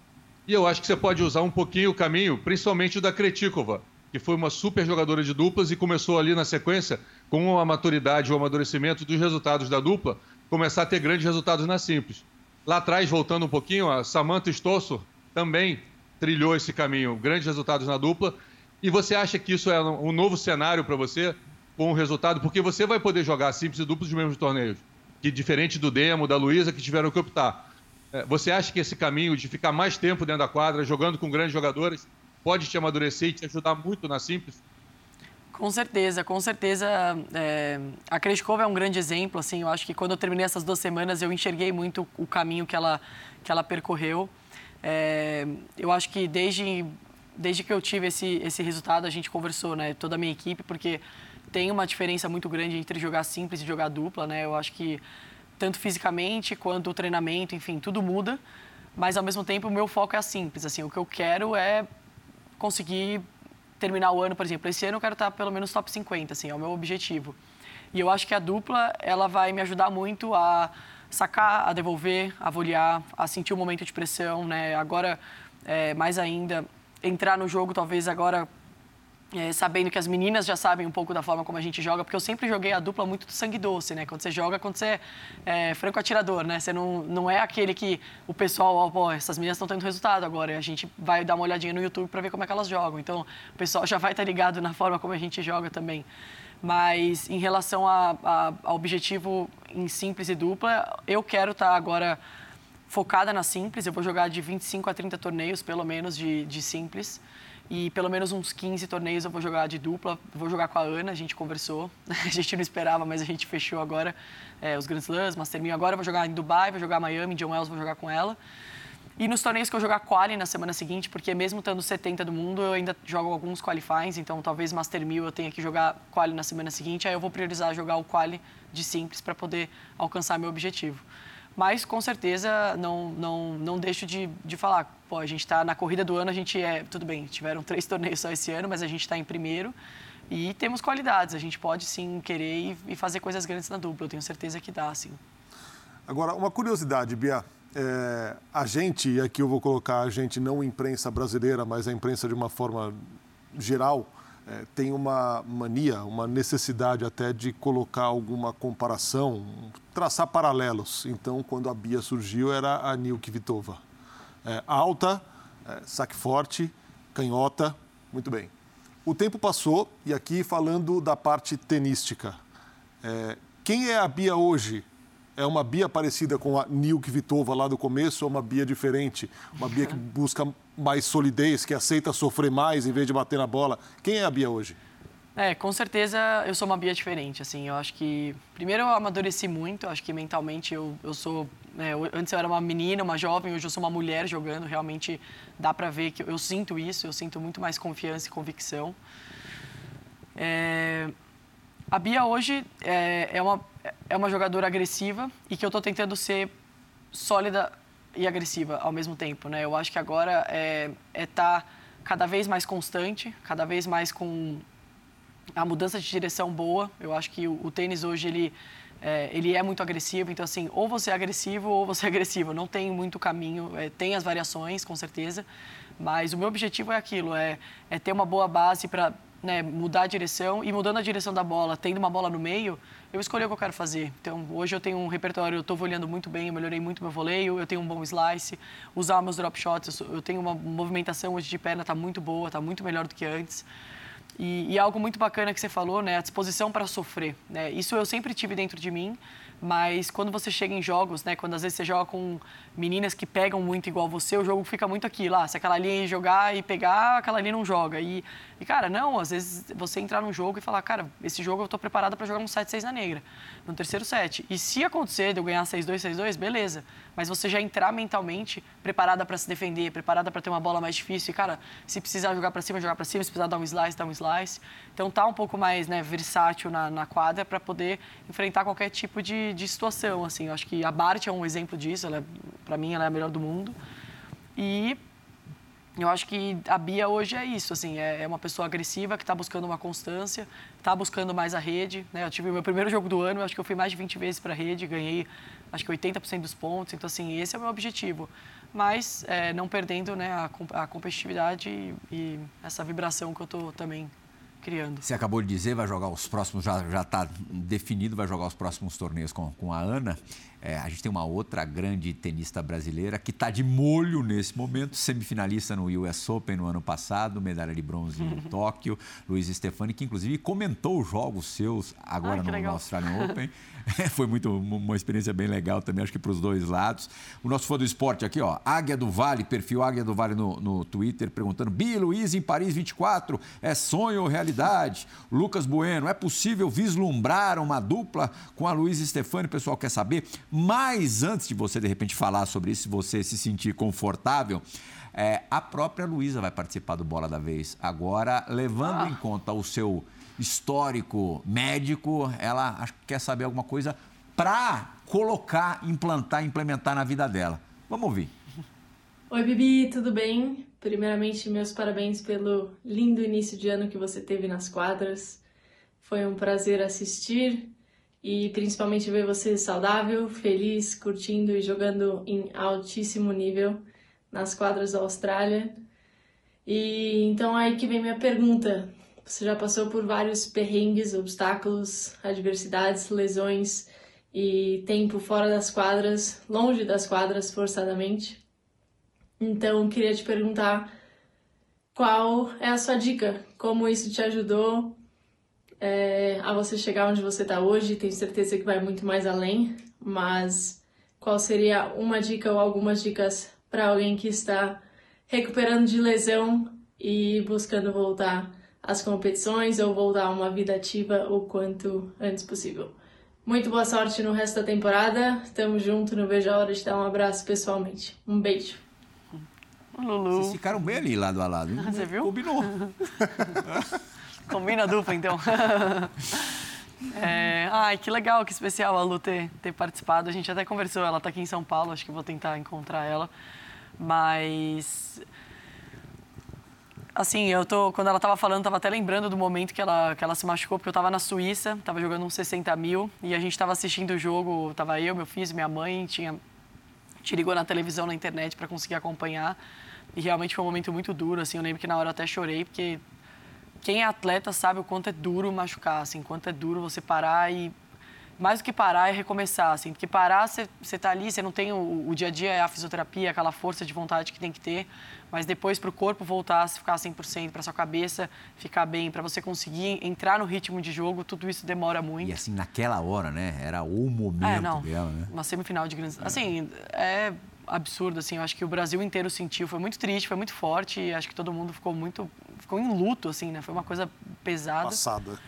E eu acho que você pode usar um pouquinho o caminho, principalmente o da Kretikova, que foi uma super jogadora de duplas e começou ali na sequência, com a maturidade, o amadurecimento dos resultados da dupla, começar a ter grandes resultados na simples. Lá atrás, voltando um pouquinho, a Samantha Stossor também trilhou esse caminho, grandes resultados na dupla. E você acha que isso é um novo cenário para você, com o resultado? Porque você vai poder jogar simples e duplos nos mesmos torneios, que diferente do Demo, da Luísa, que tiveram que optar. É, você acha que esse caminho de ficar mais tempo dentro da quadra, jogando com grandes jogadores, pode te amadurecer e te ajudar muito na simples? Com certeza, com certeza. É, a Kreshkova é um grande exemplo. Assim, eu acho que quando eu terminei essas duas semanas, eu enxerguei muito o caminho que ela, que ela percorreu. É, eu acho que desde, desde que eu tive esse, esse resultado, a gente conversou, né, toda a minha equipe, porque tem uma diferença muito grande entre jogar simples e jogar dupla. Né? Eu acho que tanto fisicamente quanto o treinamento, enfim, tudo muda. mas ao mesmo tempo o meu foco é simples. Assim, o que eu quero é conseguir terminar o ano, por exemplo. Esse ano eu quero estar pelo menos top 50, assim, é o meu objetivo. E eu acho que a dupla ela vai me ajudar muito a sacar, a devolver, a avaliar, a sentir o momento de pressão, né? Agora, é, mais ainda, entrar no jogo talvez agora é, sabendo que as meninas já sabem um pouco da forma como a gente joga, porque eu sempre joguei a dupla muito do sangue doce, né? Quando você joga, quando você é, franco atirador, né? Você não, não é aquele que o pessoal, ó, pô, essas meninas estão tendo resultado agora, a gente vai dar uma olhadinha no YouTube para ver como é que elas jogam. Então, o pessoal já vai estar ligado na forma como a gente joga também. Mas em relação a, a, objetivo em simples e dupla, eu quero estar agora focada na simples. Eu vou jogar de 25 a 30 torneios, pelo menos, de, de simples. E pelo menos uns 15 torneios eu vou jogar de dupla. Vou jogar com a Ana, a gente conversou. A gente não esperava, mas a gente fechou agora é, os Grand Slams, Master 1000. Agora eu vou jogar em Dubai, vou jogar Miami, John Wells vou jogar com ela. E nos torneios que eu jogar quali na semana seguinte, porque mesmo estando 70 do mundo, eu ainda jogo alguns qualifies, então talvez Master 1000 eu tenha que jogar quali na semana seguinte, aí eu vou priorizar jogar o quali de simples para poder alcançar meu objetivo. Mas, com certeza, não, não, não deixo de, de falar. Pô, a gente está na corrida do ano, a gente é... Tudo bem, tiveram três torneios só esse ano, mas a gente está em primeiro e temos qualidades. A gente pode, sim, querer e, fazer coisas grandes na dupla. Eu tenho certeza que dá, sim. Agora, uma curiosidade, Bia. É, a gente, e aqui eu vou colocar a gente não imprensa brasileira, mas a imprensa de uma forma geral, é, tem uma mania, uma necessidade até de colocar alguma comparação, traçar paralelos. Então, quando a Bia surgiu, era a Nilke Vitova. É, alta, é, saque forte, canhota, muito bem. O tempo passou e aqui falando da parte tenística. É, quem é a Bia hoje? É uma Bia parecida com a Nilke Vitova lá do começo ou uma Bia diferente? Uma Bia que busca mais solidez, que aceita sofrer mais em vez de bater na bola. Quem é a Bia hoje? É, com certeza eu sou uma Bia diferente, assim, eu acho que, primeiro eu amadureci muito, acho que mentalmente eu, eu sou, eu, antes eu era uma menina, uma jovem, hoje eu sou uma mulher jogando, realmente dá pra ver que eu, eu sinto isso, eu sinto muito mais confiança e convicção. É, a Bia hoje é, é, uma, é uma jogadora agressiva e que eu estou tentando ser sólida e agressiva ao mesmo tempo, né? Eu acho que agora é estar tá cada vez mais constante, cada vez mais com a mudança de direção boa. Eu acho que o, o tênis hoje ele é, ele é muito agressivo, então assim, ou você é agressivo ou você é agressivo. Não tem muito caminho, é, tem as variações, com certeza, mas o meu objetivo é aquilo, é, é ter uma boa base para né, mudar a direção e mudando a direção da bola, tendo uma bola no meio, eu escolhi o que eu quero fazer. Então, hoje eu tenho um repertório, eu estou voleando muito bem, eu melhorei muito meu voleio, eu tenho um bom slice, usar meus drop shots, eu tenho uma movimentação hoje de perna, está muito boa, está muito melhor do que antes. E, e, algo muito bacana que você falou, né, a disposição para sofrer. Né? Isso eu sempre tive dentro de mim, mas quando você chega em jogos, né, quando às vezes você joga com meninas que pegam muito igual você, o jogo fica muito aqui, lá, se aquela linha jogar e pegar, aquela linha não joga. E, e, cara, não, às vezes você entrar num jogo e falar, cara, esse jogo eu estou preparada para jogar um 7-6 na negra, no terceiro set. E se acontecer de eu ganhar 6-2, 6-2, beleza. Mas você já entrar mentalmente preparada para se defender, preparada para ter uma bola mais difícil. E, cara, se precisar jogar para cima, jogar para cima, se precisar dar um slice, dar um slice. Então tá um pouco mais né, versátil na, na quadra para poder enfrentar qualquer tipo de, de situação. Assim, eu acho que a Bart é um exemplo disso. Ela, para mim, ela é a melhor do mundo. E eu acho que a Bia hoje é isso, assim, é, é uma pessoa agressiva que está buscando uma constância, está buscando mais a rede. Né? Eu tive o meu primeiro jogo do ano, acho que eu fui mais de 20 vezes para a rede, ganhei acho que 80% dos pontos. Então, assim, esse é o meu objetivo. Mas é, não perdendo né, a, a competitividade e, e essa vibração que eu estou também criando. Você acabou de dizer, vai jogar os próximos, já está definido, vai jogar os próximos torneios com, com a Ana. É, a gente tem uma outra grande tenista brasileira que está de molho nesse momento, semifinalista no US Open no ano passado, medalha de bronze em Tóquio, Luiz Stefani, que inclusive comentou os jogos seus agora no, no Australian Open. Foi muito uma experiência bem legal também, acho que para os dois lados. O nosso fã do esporte aqui, ó, Águia do Vale, perfil Águia do Vale no, no Twitter, perguntando: Bi Luiz em Paris 24, é sonho ou realidade? Lucas Bueno, é possível vislumbrar uma dupla com a Luiz Stefani? O pessoal quer saber. Mas antes de você, de repente, falar sobre isso, se você se sentir confortável, é, a própria Luísa vai participar do Bola da Vez. Agora, levando ah. em conta o seu histórico médico, ela quer saber alguma coisa para colocar, implantar, implementar na vida dela. Vamos ouvir. Oi, Bibi, tudo bem? Primeiramente, meus parabéns pelo lindo início de ano que você teve nas quadras. Foi um prazer assistir e principalmente ver você saudável, feliz, curtindo e jogando em altíssimo nível nas quadras da Austrália. E então aí que vem minha pergunta. Você já passou por vários perrengues, obstáculos, adversidades, lesões e tempo fora das quadras, longe das quadras forçadamente. Então, queria te perguntar qual é a sua dica, como isso te ajudou é, a você chegar onde você está hoje. Tenho certeza que vai muito mais além, mas qual seria uma dica ou algumas dicas para alguém que está recuperando de lesão e buscando voltar as competições ou voltar a uma vida ativa o quanto antes possível. Muito boa sorte no resto da temporada. Tamo junto, não vejo a hora de dar um abraço pessoalmente. Um beijo. Lulu. Vocês ficaram bem ali lado a lado. Ah, você viu? Combinou. Combina dupla, então. É, ai, que legal, que especial a Lu ter, ter participado. A gente até conversou, ela está aqui em São Paulo, acho que vou tentar encontrar ela. Mas Assim, eu tô, quando ela estava falando, estava até lembrando do momento que ela, que ela se machucou, porque eu estava na Suíça, estava jogando uns 60 mil, e a gente estava assistindo o jogo, estava eu, meu filho, minha mãe, tinha, te ligou na televisão, na internet para conseguir acompanhar, e realmente foi um momento muito duro, assim, eu lembro que na hora eu até chorei, porque quem é atleta sabe o quanto é duro machucar, assim, quanto é duro você parar e mais do que parar é recomeçar, assim, porque parar você está ali, você não tem o, o, dia a dia é a fisioterapia, aquela força de vontade que tem que ter, mas depois para o corpo voltar a ficar 100%, para sua cabeça ficar bem, para você conseguir entrar no ritmo de jogo, tudo isso demora muito. E assim, naquela hora, né, era o momento é, não, dela, né? Uma semifinal de grandes... É. Assim, é absurdo, assim, eu acho que o Brasil inteiro sentiu, foi muito triste, foi muito forte, e acho que todo mundo ficou muito, ficou em luto, assim, né, foi uma coisa pesada. Passada.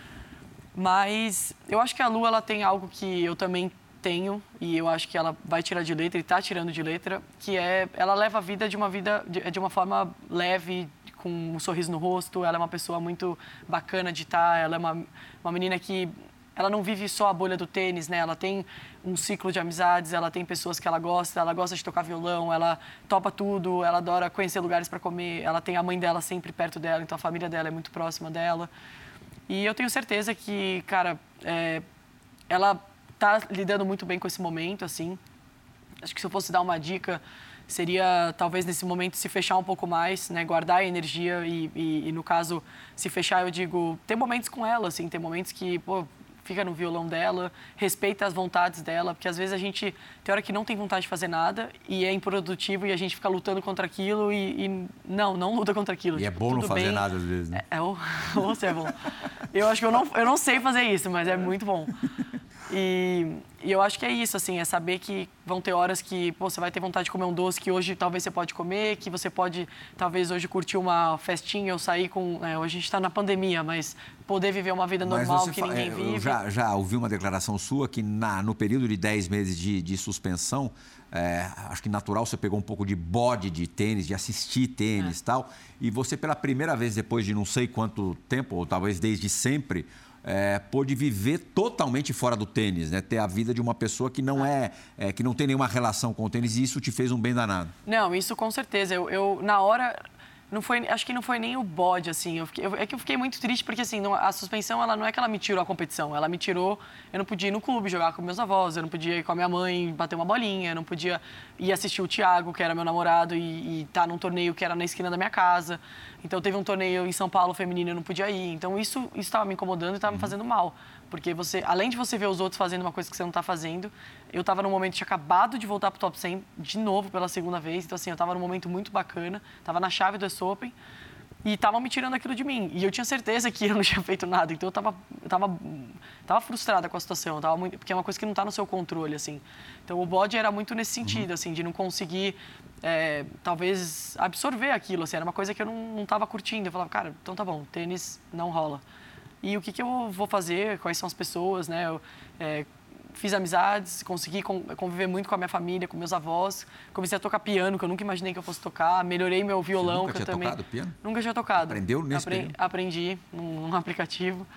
Mas eu acho que a Lu ela tem algo que eu também tenho e eu acho que ela vai tirar de letra e está tirando de letra, que é ela leva a vida de uma vida de, de, uma forma leve, com um sorriso no rosto. Ela é uma pessoa muito bacana de estar. Ela é uma, uma menina que ela não vive só a bolha do tênis, né? Ela tem um ciclo de amizades, ela tem pessoas que ela gosta, ela gosta de tocar violão, ela topa tudo, ela adora conhecer lugares para comer, ela tem a mãe dela sempre perto dela, então a família dela é muito próxima dela. E eu tenho certeza que, cara, é, ela tá lidando muito bem com esse momento, assim. Acho que se eu fosse dar uma dica, seria talvez nesse momento se fechar um pouco mais, né? Guardar a energia e, e, e no caso, se fechar, eu digo, ter momentos com ela, assim. Ter momentos que, pô, fica no violão dela, respeita as vontades dela, porque às vezes a gente tem hora que não tem vontade de fazer nada e é improdutivo e a gente fica lutando contra aquilo e, e não, não luta contra aquilo. E é tipo, é bom não fazer bem. nada às vezes, né? É, é ou, ou é bom. Eu acho que eu não, eu não sei fazer isso, mas é muito bom. E, e, eu acho que é isso, assim, é saber que vão ter horas que pô, você vai ter vontade de comer um doce que hoje talvez você pode comer, que você pode talvez hoje curtir uma festinha ou sair com... É, hoje a gente está na pandemia, mas poder viver uma vida normal que ninguém é, vive. Eu já, já ouvi uma declaração sua que na, no período de 10 meses de, de suspensão, é, acho que natural você pegou um pouco de bode de tênis, de assistir tênis e é. tal, e você pela primeira vez depois de não sei quanto tempo, ou talvez desde sempre é, pôde viver totalmente fora do tênis, né? Ter a vida de uma pessoa que não é, é, que não tem nenhuma relação com o tênis e isso te fez um bem danado. Não, isso com certeza. Eu, eu na hora não foi, acho que não foi nem o bode, assim. Eu fiquei, eu, é que eu fiquei muito triste porque, assim, não, a suspensão, ela não é que ela me tirou a competição. Ela me tirou... Eu não podia ir no clube jogar com meus avós, eu não podia ir com a minha mãe bater uma bolinha, eu não podia ir assistir o Thiago, que era meu namorado, e estar tá num torneio que era na esquina da minha casa. Então, teve um torneio em São Paulo feminino, eu não podia ir. Então, isso estava me incomodando e estava me uhum. fazendo mal. Porque você, além de você ver os outros fazendo uma coisa que você não está fazendo, eu estava num momento, tinha acabado de voltar para o top 100 de novo pela segunda vez. Então, assim, eu estava num momento muito bacana, estava na chave do US Open e estavam me tirando aquilo de mim. E eu tinha certeza que eu não tinha feito nada. Então, eu estava eu tava, tava frustrada com a situação, tava muito, porque é uma coisa que não está no seu controle, assim. Então, o bode era muito nesse sentido, uhum. assim, de não conseguir, é, talvez, absorver aquilo, assim. Era uma coisa que eu não estava curtindo. Eu falava, cara, então tá bom, tênis não rola e o que, que eu vou fazer, quais são as pessoas, né? Eu, é, fiz amizades, consegui conviver muito com a minha família, com meus avós. Comecei a tocar piano, que eu nunca imaginei que eu fosse tocar. Melhorei meu violão, Você nunca que eu tinha também tocado piano? Nunca tinha tocado. Aprendeu nesse Apre... período? Aprendi num, num aplicativo.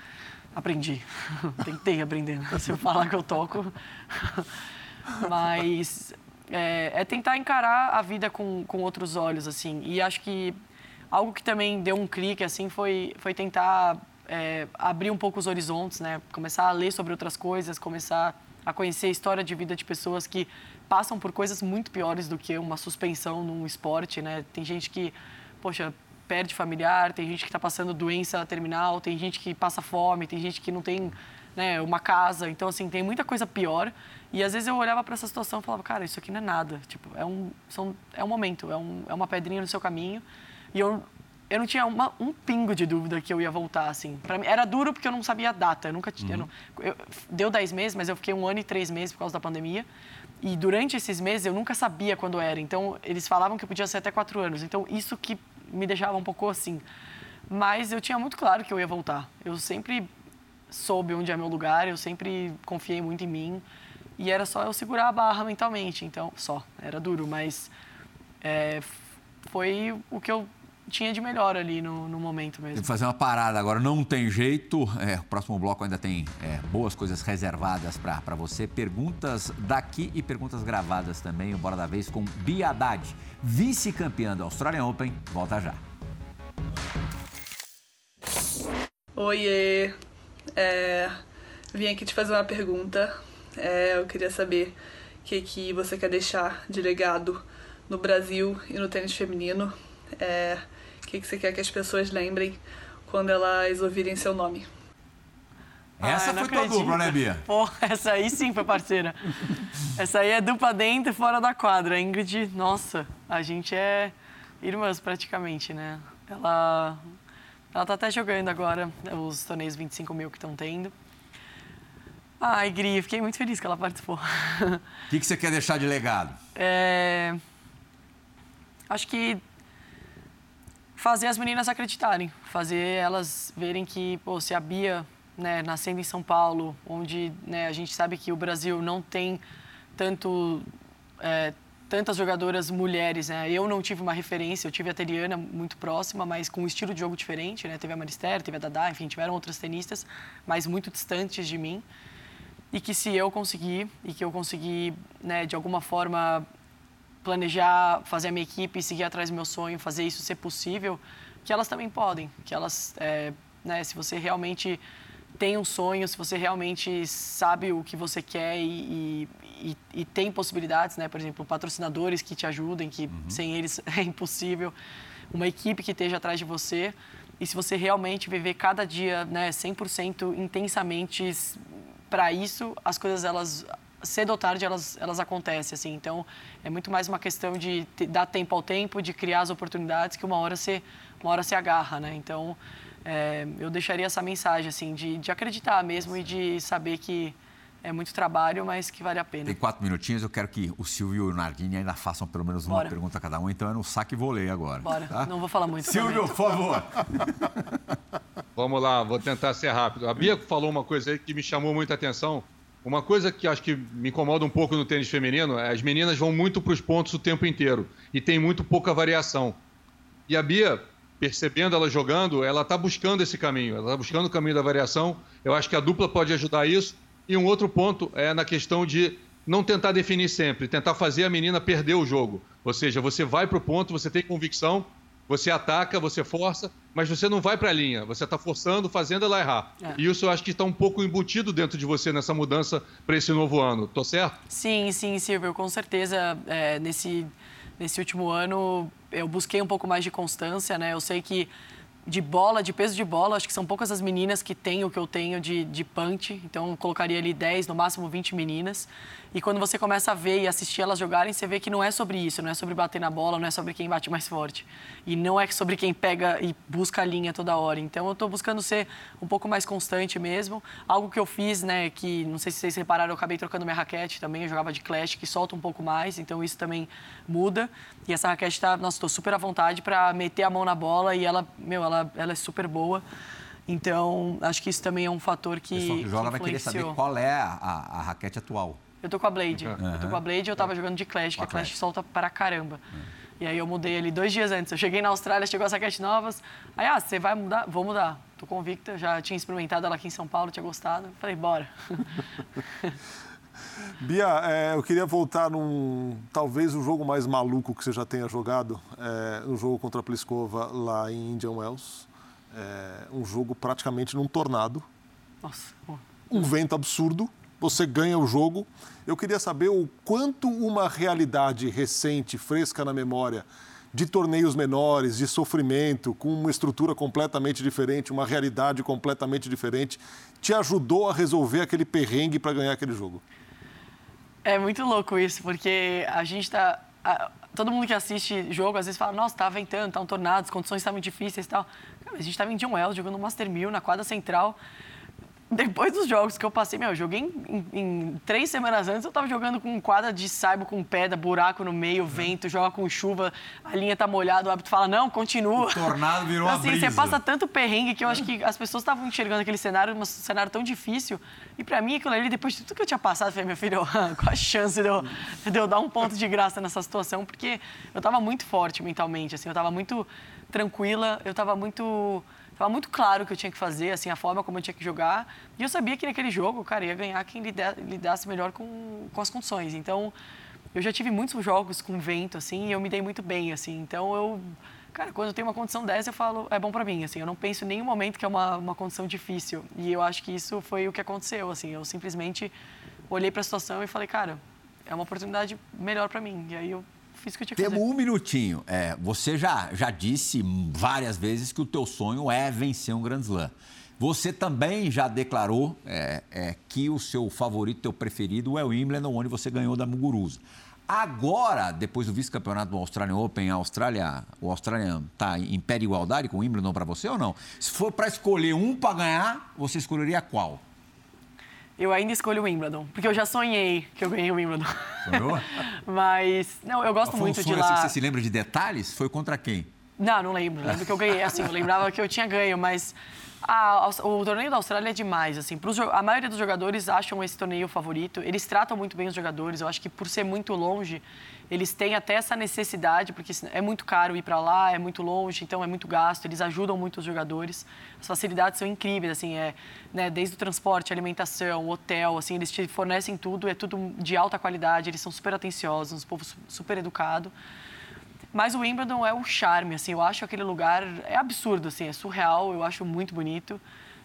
Aprendi. Tentei aprender. Se eu falar que eu toco. Mas é, é, tentar encarar a vida com, com outros olhos, assim. E acho que algo que também deu um clique, assim, foi, foi tentar é, abrir um pouco os horizontes, né? Começar a ler sobre outras coisas, começar a conhecer a história de vida de pessoas que passam por coisas muito piores do que uma suspensão num esporte, né? Tem gente que, poxa, perde familiar, tem gente que está passando doença terminal, tem gente que passa fome, tem gente que não tem né, uma casa. Então, assim, tem muita coisa pior. E às vezes eu olhava para essa situação e falava, cara, isso aqui não é nada. Tipo, é um, são, é um momento, é, um, é uma pedrinha no seu caminho. E eu, eu não tinha uma, um pingo de dúvida que eu ia voltar, assim. Pra mim, era duro porque eu não sabia a data. Eu nunca. Uhum. Eu, deu 10 meses, mas eu fiquei um ano e três meses por causa da pandemia. E durante esses meses eu nunca sabia quando era. Então, eles falavam que podia ser até quatro anos. Então, isso que me deixava um pouco assim. Mas eu tinha muito claro que eu ia voltar. Eu sempre soube onde é meu lugar, eu sempre confiei muito em mim. E era só eu segurar a barra mentalmente. Então, só. Era duro, mas é, foi o que eu tinha de melhor ali no, no momento mesmo. Tem que fazer uma parada agora, não tem jeito. É, o próximo bloco ainda tem é, boas coisas reservadas para você. Perguntas daqui e perguntas gravadas também. O Bora da Vez com Bia Haddad, vice-campeã da Australian Open. Volta já. Oiê, é, vim aqui te fazer uma pergunta. É, eu queria saber o que, que você quer deixar de legado no Brasil e no tênis feminino. É, que, que você quer que as pessoas lembrem quando elas ouvirem seu nome? Essa ah, foi tua dupla, né, Bia? Pô, essa aí sim foi parceira. essa aí é dupla dentro e fora da quadra. A Ingrid, nossa, a gente é irmãs praticamente, né? Ela, ela tá até jogando agora os torneios 25 mil que estão tendo. Ai, Gri, fiquei muito feliz que ela participou. O que, que você quer deixar de legado? É... Acho que fazer as meninas acreditarem, fazer elas verem que, pô, se a Bia, né, nascendo em São Paulo, onde né, a gente sabe que o Brasil não tem tanto é, tantas jogadoras mulheres, né? Eu não tive uma referência, eu tive a Teriana muito próxima, mas com um estilo de jogo diferente, né? Teve a Marister, teve a Dada, enfim, tiveram outras tenistas, mas muito distantes de mim. E que se eu conseguir, e que eu conseguir, né, de alguma forma planejar, fazer a minha equipe, seguir atrás do meu sonho, fazer isso ser possível, que elas também podem, que elas, é, né, se você realmente tem um sonho, se você realmente sabe o que você quer e, e, e tem possibilidades, né, por exemplo, patrocinadores que te ajudem, que uhum. sem eles é impossível, uma equipe que esteja atrás de você, e se você realmente viver cada dia, né, 100% intensamente para isso, as coisas elas cedo ou tarde elas, elas acontecem, assim. Então, é muito mais uma questão de dar tempo ao tempo, de criar as oportunidades que uma hora você, uma hora você agarra, né? Então, é, eu deixaria essa mensagem, assim, de, de acreditar mesmo e de saber que é muito trabalho, mas que vale a pena. Tem quatro minutinhos, eu quero que o Silvio e o Nardini ainda façam pelo menos uma Bora. pergunta a cada um, então é no saque e vôlei agora. Bora, tá? não vou falar muito. Silvio, por favor. Vamos lá, vou tentar ser rápido. A Bia falou uma coisa aí que me chamou muita atenção, uma coisa que acho que me incomoda um pouco no tênis feminino é as meninas vão muito para os pontos o tempo inteiro e tem muito pouca variação. E a Bia, percebendo ela jogando, ela está buscando esse caminho, ela está buscando o caminho da variação. Eu acho que a dupla pode ajudar isso. E um outro ponto é na questão de não tentar definir sempre, tentar fazer a menina perder o jogo. Ou seja, você vai para o ponto, você tem convicção, você ataca, você força, mas você não vai para a linha. Você está forçando, fazendo ela errar. É. E isso eu acho que está um pouco embutido dentro de você nessa mudança para esse novo ano. Tô certo? Sim, sim, Silvio. Com certeza, é, nesse, nesse último ano, eu busquei um pouco mais de constância. Né? Eu sei que de bola, de peso de bola, acho que são poucas as meninas que têm o que eu tenho de, de punch. Então, colocaria ali 10, no máximo 20 meninas. E quando você começa a ver e assistir elas jogarem, você vê que não é sobre isso, não é sobre bater na bola, não é sobre quem bate mais forte. E não é sobre quem pega e busca a linha toda hora. Então eu estou buscando ser um pouco mais constante mesmo. Algo que eu fiz, né, que não sei se vocês repararam, eu acabei trocando minha raquete também, eu jogava de clash, que solta um pouco mais, então isso também muda. E essa raquete está, nossa, estou super à vontade para meter a mão na bola e ela, meu, ela, ela é super boa. Então, acho que isso também é um fator que. O pessoal que joga vai querer saber qual é a, a, a raquete atual. Eu tô com a Blade. Uhum. Eu tô com a Blade e eu tava jogando de Clash, que a Clash, Clash solta para caramba. Uhum. E aí eu mudei ali dois dias antes. Eu cheguei na Austrália, chegou as raquetes novas. Aí, ah, você vai mudar? Vou mudar. Tô convicta, já tinha experimentado ela aqui em São Paulo, tinha gostado. Falei, bora. Bia, é, eu queria voltar num. Talvez o jogo mais maluco que você já tenha jogado, é, no jogo contra a Pliskova lá em Indian Wells. É, um jogo praticamente num tornado. Nossa. Um vento absurdo. Você ganha o jogo. Eu queria saber o quanto uma realidade recente, fresca na memória, de torneios menores, de sofrimento, com uma estrutura completamente diferente, uma realidade completamente diferente, te ajudou a resolver aquele perrengue para ganhar aquele jogo? É muito louco isso, porque a gente tá. a- todo mundo que assiste jogo às vezes fala, nossa, tá ventando, tá um tornado, as condições estavam difíceis e tal. A gente tava em John Wells jogando Master 1000 na quadra central. Depois dos jogos que eu passei, meu, eu joguei em, em- em três semanas antes, eu tava jogando com quadra de saibo com pedra, buraco no meio, vento, joga com chuva, a linha tá molhada, o hábito fala, não, continua. O tornado virou uma assim, brisa. Você passa tanto perrengue que eu acho que as pessoas estavam enxergando aquele cenário, um cenário tão difícil. E pra mim, aquilo ali, depois de tudo que eu tinha passado, eu falei, meu filho, qual a chance de eu, de eu dar um ponto de graça nessa situação? Porque eu tava muito forte mentalmente, assim, eu tava muito tranquila, eu tava muito. Tava muito claro o que eu tinha que fazer, assim, a forma como eu tinha que jogar. E eu sabia que naquele jogo, cara, ia ganhar quem lida- lidasse melhor com, com as condições. Então, eu já tive muitos jogos com vento, assim, e eu me dei muito bem, assim. Então, eu... Cara, quando eu tenho uma condição dessa, eu falo, é bom pra mim, assim. Eu não penso em nenhum momento que é uma, uma condição difícil. E eu acho que isso foi o que aconteceu, assim. Eu simplesmente olhei pra situação e falei, cara, é uma oportunidade melhor pra mim. E aí eu fiz o que eu tinha que Temos fazer. um minutinho. É, você já, já disse várias vezes que o teu sonho é vencer um Grand Slam. Você também já declarou é, é, que o seu favorito, teu preferido, é o Wimbledon, onde você ganhou da Muguruza. Agora, depois do vice-campeonato do Australian Open, a Austrália, o Australian está em pé de igualdade com o Wimbledon para você ou não? Se for para escolher um para ganhar, você escolheria qual? Eu ainda escolho o Wimbledon, porque eu já sonhei que eu ganhei o Wimbledon. Sonhou? Mas, não, eu gosto um muito de sonho lá. assim que você se lembra de detalhes? Foi contra quem? Não, não lembro. Lembro que eu ganhei, assim, eu lembrava que eu tinha ganho, mas a- o torneio da Austrália é demais, assim. Pros a maioria dos jogadores acham esse torneio favorito. Eles tratam muito bem os jogadores. Eu acho que por ser muito longe, eles têm até essa necessidade, porque é muito caro ir para lá, é muito longe, então é muito gasto. Eles ajudam muito os jogadores. As facilidades são incríveis, assim, é, né, desde o transporte, alimentação, hotel, assim, eles te fornecem tudo, é tudo de alta qualidade, eles são super atenciosos, um povo su- super educado. Mas o Wimbledon é o charme, assim, eu acho aquele lugar é absurdo, assim, é surreal, eu acho muito bonito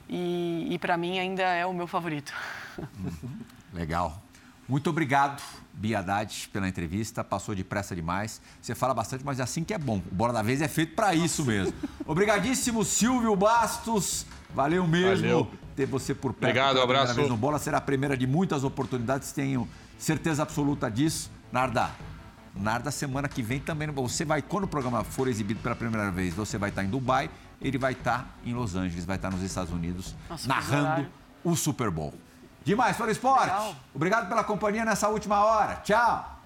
e, e para mim ainda é o meu favorito. Legal. Muito obrigado, Bia Haddad, pela entrevista. Passou depressa demais. Você fala bastante, mas é assim que é bom. O Bola da Vez é feito para isso mesmo. Obrigadíssimo, Silvio Bastos. Valeu mesmo Valeu. ter você por perto. Obrigado, primeira abraço. Vez no Bola será a primeira de muitas oportunidades, tenho certeza absoluta disso. Narda, Narda, semana que vem também. Você vai, quando o programa for exibido pela primeira vez, você vai estar em Dubai, ele vai estar em Los Angeles, vai estar nos Estados Unidos, Nossa, narrando o Super Bowl. Demais para o esporte. Legal. Obrigado pela companhia nessa última hora. Tchau.